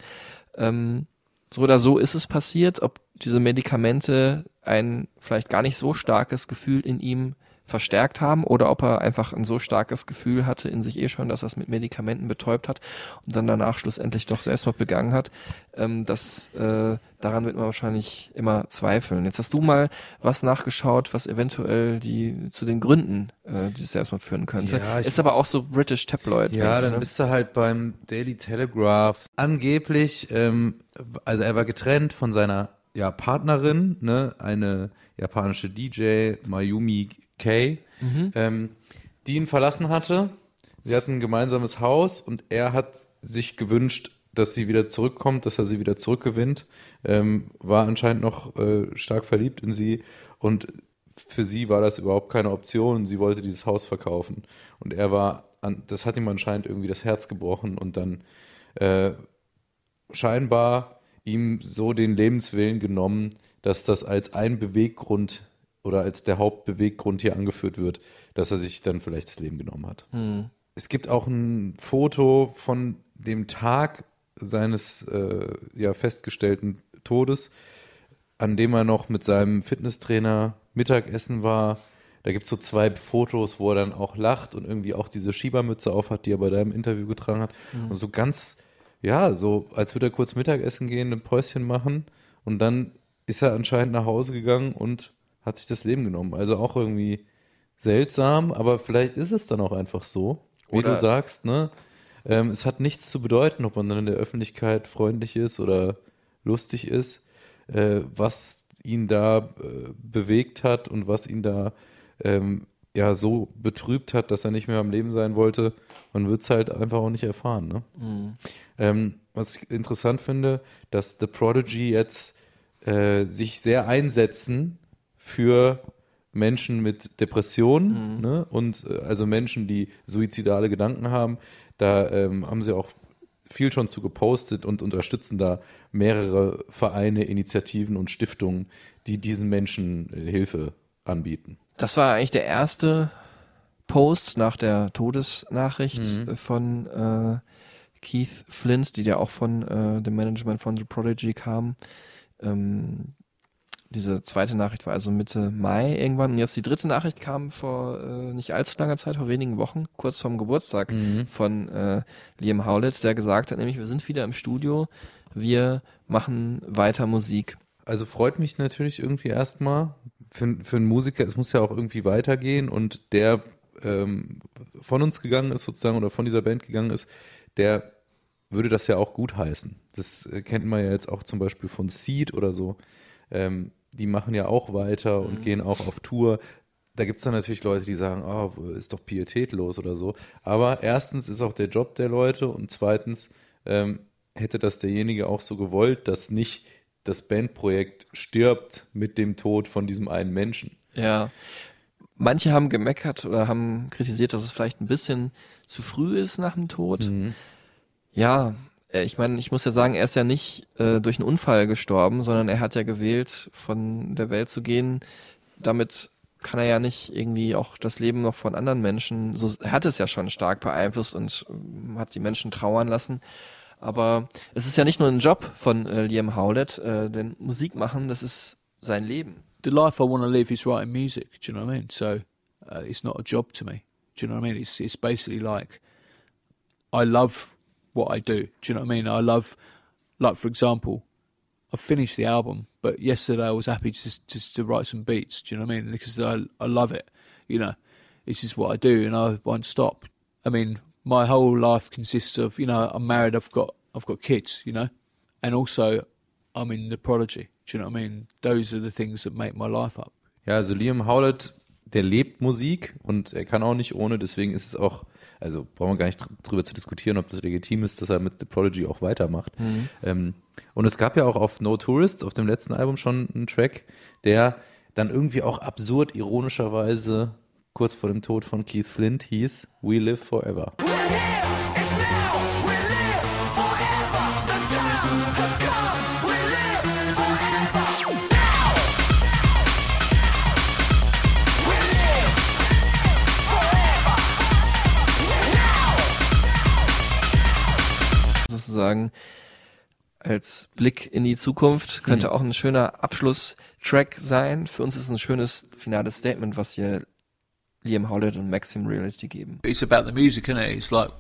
Ähm, so oder so ist es passiert, ob diese Medikamente ein vielleicht gar nicht so starkes Gefühl in ihm verstärkt haben oder ob er einfach ein so starkes Gefühl hatte in sich eh schon, dass er es mit Medikamenten betäubt hat und dann danach schlussendlich doch Selbstmord begangen hat. Ähm, das äh, daran wird man wahrscheinlich immer zweifeln. Jetzt hast du mal was nachgeschaut, was eventuell die zu den Gründen äh, dieses Selbstmord führen könnte. Ja, ist aber auch so British Tabloid. Ja, dann ne? bist du halt beim Daily Telegraph. Angeblich, ähm, also er war getrennt von seiner ja, Partnerin, ne, eine japanische DJ, Mayumi Kei, Mhm. ähm, die ihn verlassen hatte. Sie hatten ein gemeinsames Haus und er hat sich gewünscht, dass sie wieder zurückkommt, dass er sie wieder zurückgewinnt. Ähm, war anscheinend noch äh, stark verliebt in sie und für sie war das überhaupt keine Option. Sie wollte dieses Haus verkaufen und er war, an, das hat ihm anscheinend irgendwie das Herz gebrochen und dann äh, scheinbar ihm so den Lebenswillen genommen, dass das als ein Beweggrund oder als der Hauptbeweggrund hier angeführt wird, dass er sich dann vielleicht das Leben genommen hat. Hm. Es gibt auch ein Foto von dem Tag seines äh, ja, festgestellten Todes, an dem er noch mit seinem Fitnesstrainer Mittagessen war. Da gibt es so zwei Fotos, wo er dann auch lacht und irgendwie auch diese Schiebermütze aufhat, die er bei deinem Interview getragen hat. Mhm. Und so ganz, ja, so als würde er kurz Mittagessen gehen, ein Päuschen machen und dann ist er anscheinend nach Hause gegangen und hat sich das Leben genommen. Also auch irgendwie seltsam, aber vielleicht ist es dann auch einfach so, wie Oder- du sagst, ne? Ähm, es hat nichts zu bedeuten, ob man dann in der Öffentlichkeit freundlich ist oder lustig ist. Äh, was ihn da äh, bewegt hat und was ihn da ähm, ja so betrübt hat, dass er nicht mehr am Leben sein wollte, man wird es halt einfach auch nicht erfahren. Ne? Mhm. Ähm, was ich interessant finde, dass The Prodigy jetzt äh, sich sehr einsetzen für Menschen mit Depressionen Mhm. ne? und äh, also Menschen, die suizidale Gedanken haben. Da ähm, haben sie auch viel schon zu gepostet und unterstützen da mehrere Vereine, Initiativen und Stiftungen, die diesen Menschen äh, Hilfe anbieten. Das war eigentlich der erste Post nach der Todesnachricht Mhm. äh, von äh, Keith Flint, die ja auch von äh, dem Management von The Prodigy kam. Ähm, diese zweite Nachricht war also Mitte Mai irgendwann. Und jetzt die dritte Nachricht kam vor äh, nicht allzu langer Zeit, vor wenigen Wochen, kurz vorm Geburtstag Mhm. von äh, Liam Howlett, der gesagt hat, nämlich wir sind wieder im Studio, wir machen weiter Musik. Also freut mich natürlich irgendwie erstmal für, für einen Musiker, es muss ja auch irgendwie weitergehen und der ähm, von uns gegangen ist sozusagen oder von dieser Band gegangen ist, der würde das ja auch gut heißen. Das äh, kennt man ja jetzt auch zum Beispiel von Seed oder so. Ähm, die machen ja auch weiter und gehen auch auf Tour. Da gibt es dann natürlich Leute, die sagen, oh, ist doch pietätlos oder so. Aber erstens ist auch der Job der Leute und zweitens ähm, hätte das derjenige auch so gewollt, dass nicht das Bandprojekt stirbt mit dem Tod von diesem einen Menschen. Ja. Manche haben gemeckert oder haben kritisiert, dass es vielleicht ein bisschen zu früh ist nach dem Tod. Mhm. Ja, ich meine, ich muss ja sagen, er ist ja nicht äh, durch einen Unfall gestorben, sondern er hat ja gewählt, von der Welt zu gehen. Damit kann er ja nicht irgendwie auch das Leben noch von anderen Menschen, so er hat es ja schon stark beeinflusst und ähm, hat die Menschen trauern lassen. Aber es ist ja nicht nur ein Job von äh, Liam Howlett, äh, denn Musik machen, das ist sein Leben. the life I want to live is writing music. Do you know what I mean? So uh, it's not a job to me. Do you know what I mean? It's it's basically like I love what I do. Do you know what I mean? I love, like for example, I finished the album, but yesterday I was happy just just to write some beats. Do you know what I mean? Because I I love it. You know, this is what I do, and I won't stop. I mean, my whole life consists of you know I'm married. I've got I've got kids. You know, and also I'm in the prodigy. Do you know what I mean? Those are the things that make my life up. Ja, also Liam Howlett, der lebt Musik und er kann auch nicht ohne, deswegen ist es auch, also brauchen wir gar nicht dr- drüber zu diskutieren, ob das legitim ist, dass er mit The Prodigy auch weitermacht. Mhm. Ähm, und es gab ja auch auf No Tourists, auf dem letzten Album schon einen Track, der dann irgendwie auch absurd ironischerweise kurz vor dem Tod von Keith Flint hieß We Live Forever. Sozusagen als Blick in die Zukunft könnte Mhm. auch ein schöner Abschlusstrack sein. Für uns ist es ein schönes finales Statement, was hier Liam Howlett und Maxim Reality geben. It's about the music, isn't it? It's like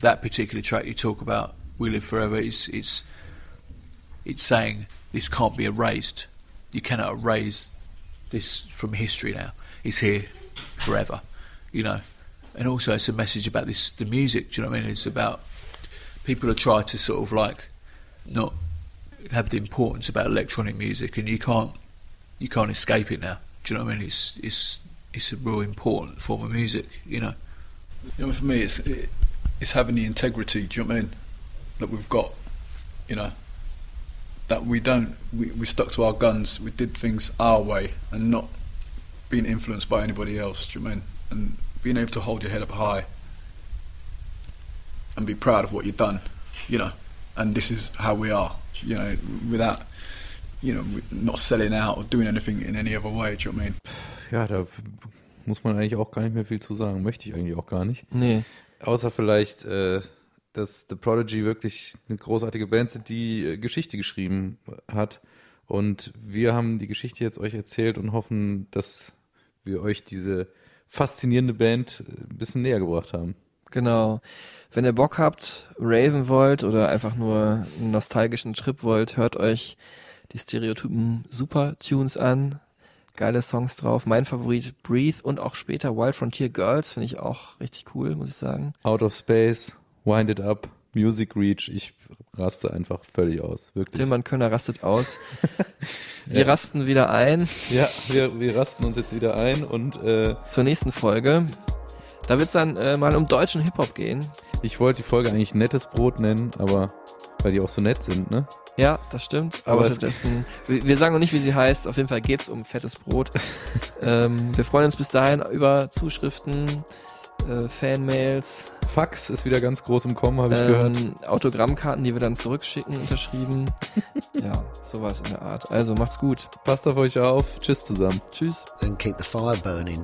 that particular track you talk about, "We Live Forever." It's it's it's saying this can't be erased. You cannot erase this from history now. It's here forever, you know. And also, it's a message about this the music. Do you know what I mean? It's about people are trying to sort of like not have the importance about electronic music, and you can't you can't escape it now. Do you know what I mean? It's it's it's a real important form of music, you know. You know, for me, it's it, it's having the integrity. Do you know what I mean? That we've got, you know, that we don't we, we stuck to our guns. We did things our way and not being influenced by anybody else. Do you know what I mean? And being able to hold your head up high and be proud of what you've done. You know, and this is how we are. You know, without you know, not selling out or doing anything in any other way. Do you know what I mean? Ja, da muss man eigentlich auch gar nicht mehr viel zu sagen. Möchte ich eigentlich auch gar nicht. Nee. Außer vielleicht, äh, dass The Prodigy wirklich eine großartige Band sind, die äh, Geschichte geschrieben hat. Und wir haben die Geschichte jetzt euch erzählt und hoffen, dass wir euch diese faszinierende Band äh, ein bisschen näher gebracht haben. Genau. Wenn ihr Bock habt, raven wollt oder einfach nur einen nostalgischen Trip wollt, hört euch die Stereotypen Super Tunes an. Geile Songs drauf. Mein Favorit Breathe und auch später Wild Frontier Girls finde ich auch richtig cool, muss ich sagen. Out of Space, Wind It Up, Music Reach. Ich raste einfach völlig aus. Wirklich. Tilman Könner rastet aus. (laughs) Wir Ja. rasten wieder ein. Ja, wir, wir rasten uns jetzt wieder ein und äh, zur nächsten Folge. Da wird es dann äh, mal um deutschen Hip-Hop gehen. Ich wollte die Folge eigentlich nettes Brot nennen, aber weil die auch so nett sind, ne? Ja, das stimmt. Aber Aber, es- stattdessen, wir, sagen noch nicht, wie sie heißt. Auf jeden Fall geht's um fettes Brot. (laughs) ähm, wir freuen uns bis dahin über Zuschriften, äh, Fanmails, Fax ist wieder ganz groß im Kommen, habe ich gehört. ähm, Autogrammkarten, die wir dann zurückschicken, unterschrieben. (laughs) ja, sowas in der Art. Also macht's gut. Passt auf euch auf. Tschüss zusammen. Tschüss. And keep the fire burning.